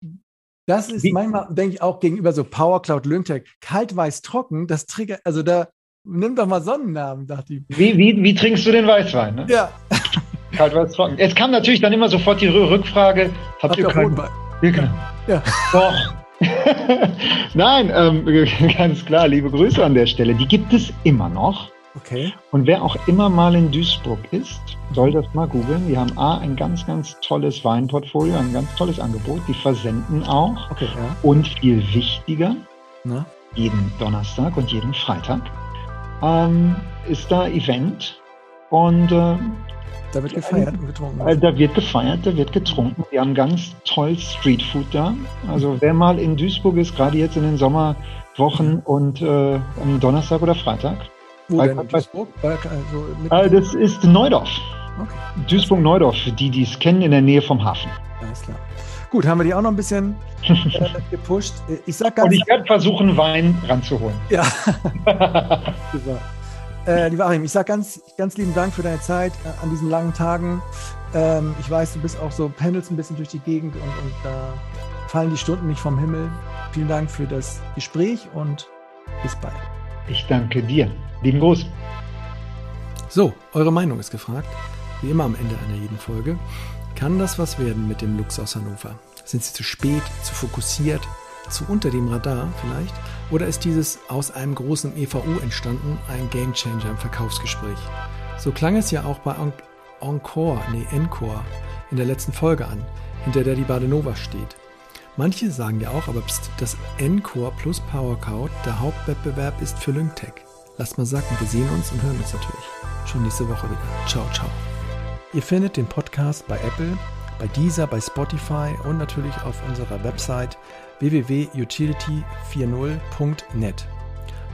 das ist Wie? manchmal, denke ich, auch gegenüber so Power Cloud Lyngtech, kalt, weiß, trocken, das triggert, also da, nimm doch mal Sonnennamen, dachte ich. Wie, wie, wie trinkst du den Weißwein? Ne? Ja. kalt, weiß, trocken. Es kam natürlich dann immer sofort die Rückfrage, habt, habt ihr keinen Wein? Ja. ja. Doch. Nein, ähm, ganz klar, liebe Grüße an der Stelle. Die gibt es immer noch. Okay. Und wer auch immer mal in Duisburg ist, soll das mal googeln. Die haben A, ein ganz, ganz tolles Weinportfolio, ein ganz tolles Angebot. Die versenden auch. Okay, ja. Und viel wichtiger, Na? jeden Donnerstag und jeden Freitag ähm, ist da Event. Und äh, da wird gefeiert und getrunken. Äh, da wird gefeiert, da wird getrunken. Wir haben ganz toll Streetfood da. Also wer mal in Duisburg ist, gerade jetzt in den Sommerwochen und äh, am Donnerstag oder Freitag. Wo bei, denn? In Duisburg? Also äh, das ist Neudorf. Okay. Duisburg-Neudorf, die die es kennen, in der Nähe vom Hafen. Alles klar. Gut, haben wir die auch noch ein bisschen äh, gepusht. Ich sag ganz Und ich werde versuchen, Wein ranzuholen. Ja. Super. Äh, lieber Achim, ich sage ganz, ganz lieben Dank für deine Zeit äh, an diesen langen Tagen. Ähm, ich weiß, du bist auch so, pendelst ein bisschen durch die Gegend und, und da fallen die Stunden nicht vom Himmel. Vielen Dank für das Gespräch und bis bald. Ich danke dir. Lieben Gruß. So, eure Meinung ist gefragt. Wie immer am Ende einer jeden Folge. Kann das was werden mit dem Lux aus Hannover? Sind sie zu spät, zu fokussiert, zu unter dem Radar vielleicht? Oder ist dieses aus einem großen EVU entstanden ein Gamechanger im Verkaufsgespräch? So klang es ja auch bei Encore, nee, Encore in der letzten Folge an, hinter der die Badenova steht. Manche sagen ja auch, aber pst, dass Encore plus PowerCloud der Hauptwettbewerb ist für Lyngtech. Lasst mal sagen, wir sehen uns und hören uns natürlich. Schon nächste Woche wieder. Ciao, ciao. Ihr findet den Podcast bei Apple, bei Deezer, bei Spotify und natürlich auf unserer Website www.utility40.net.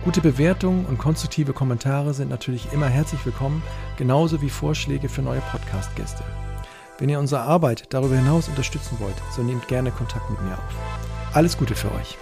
Gute Bewertungen und konstruktive Kommentare sind natürlich immer herzlich willkommen, genauso wie Vorschläge für neue Podcast-Gäste. Wenn ihr unsere Arbeit darüber hinaus unterstützen wollt, so nehmt gerne Kontakt mit mir auf. Alles Gute für euch!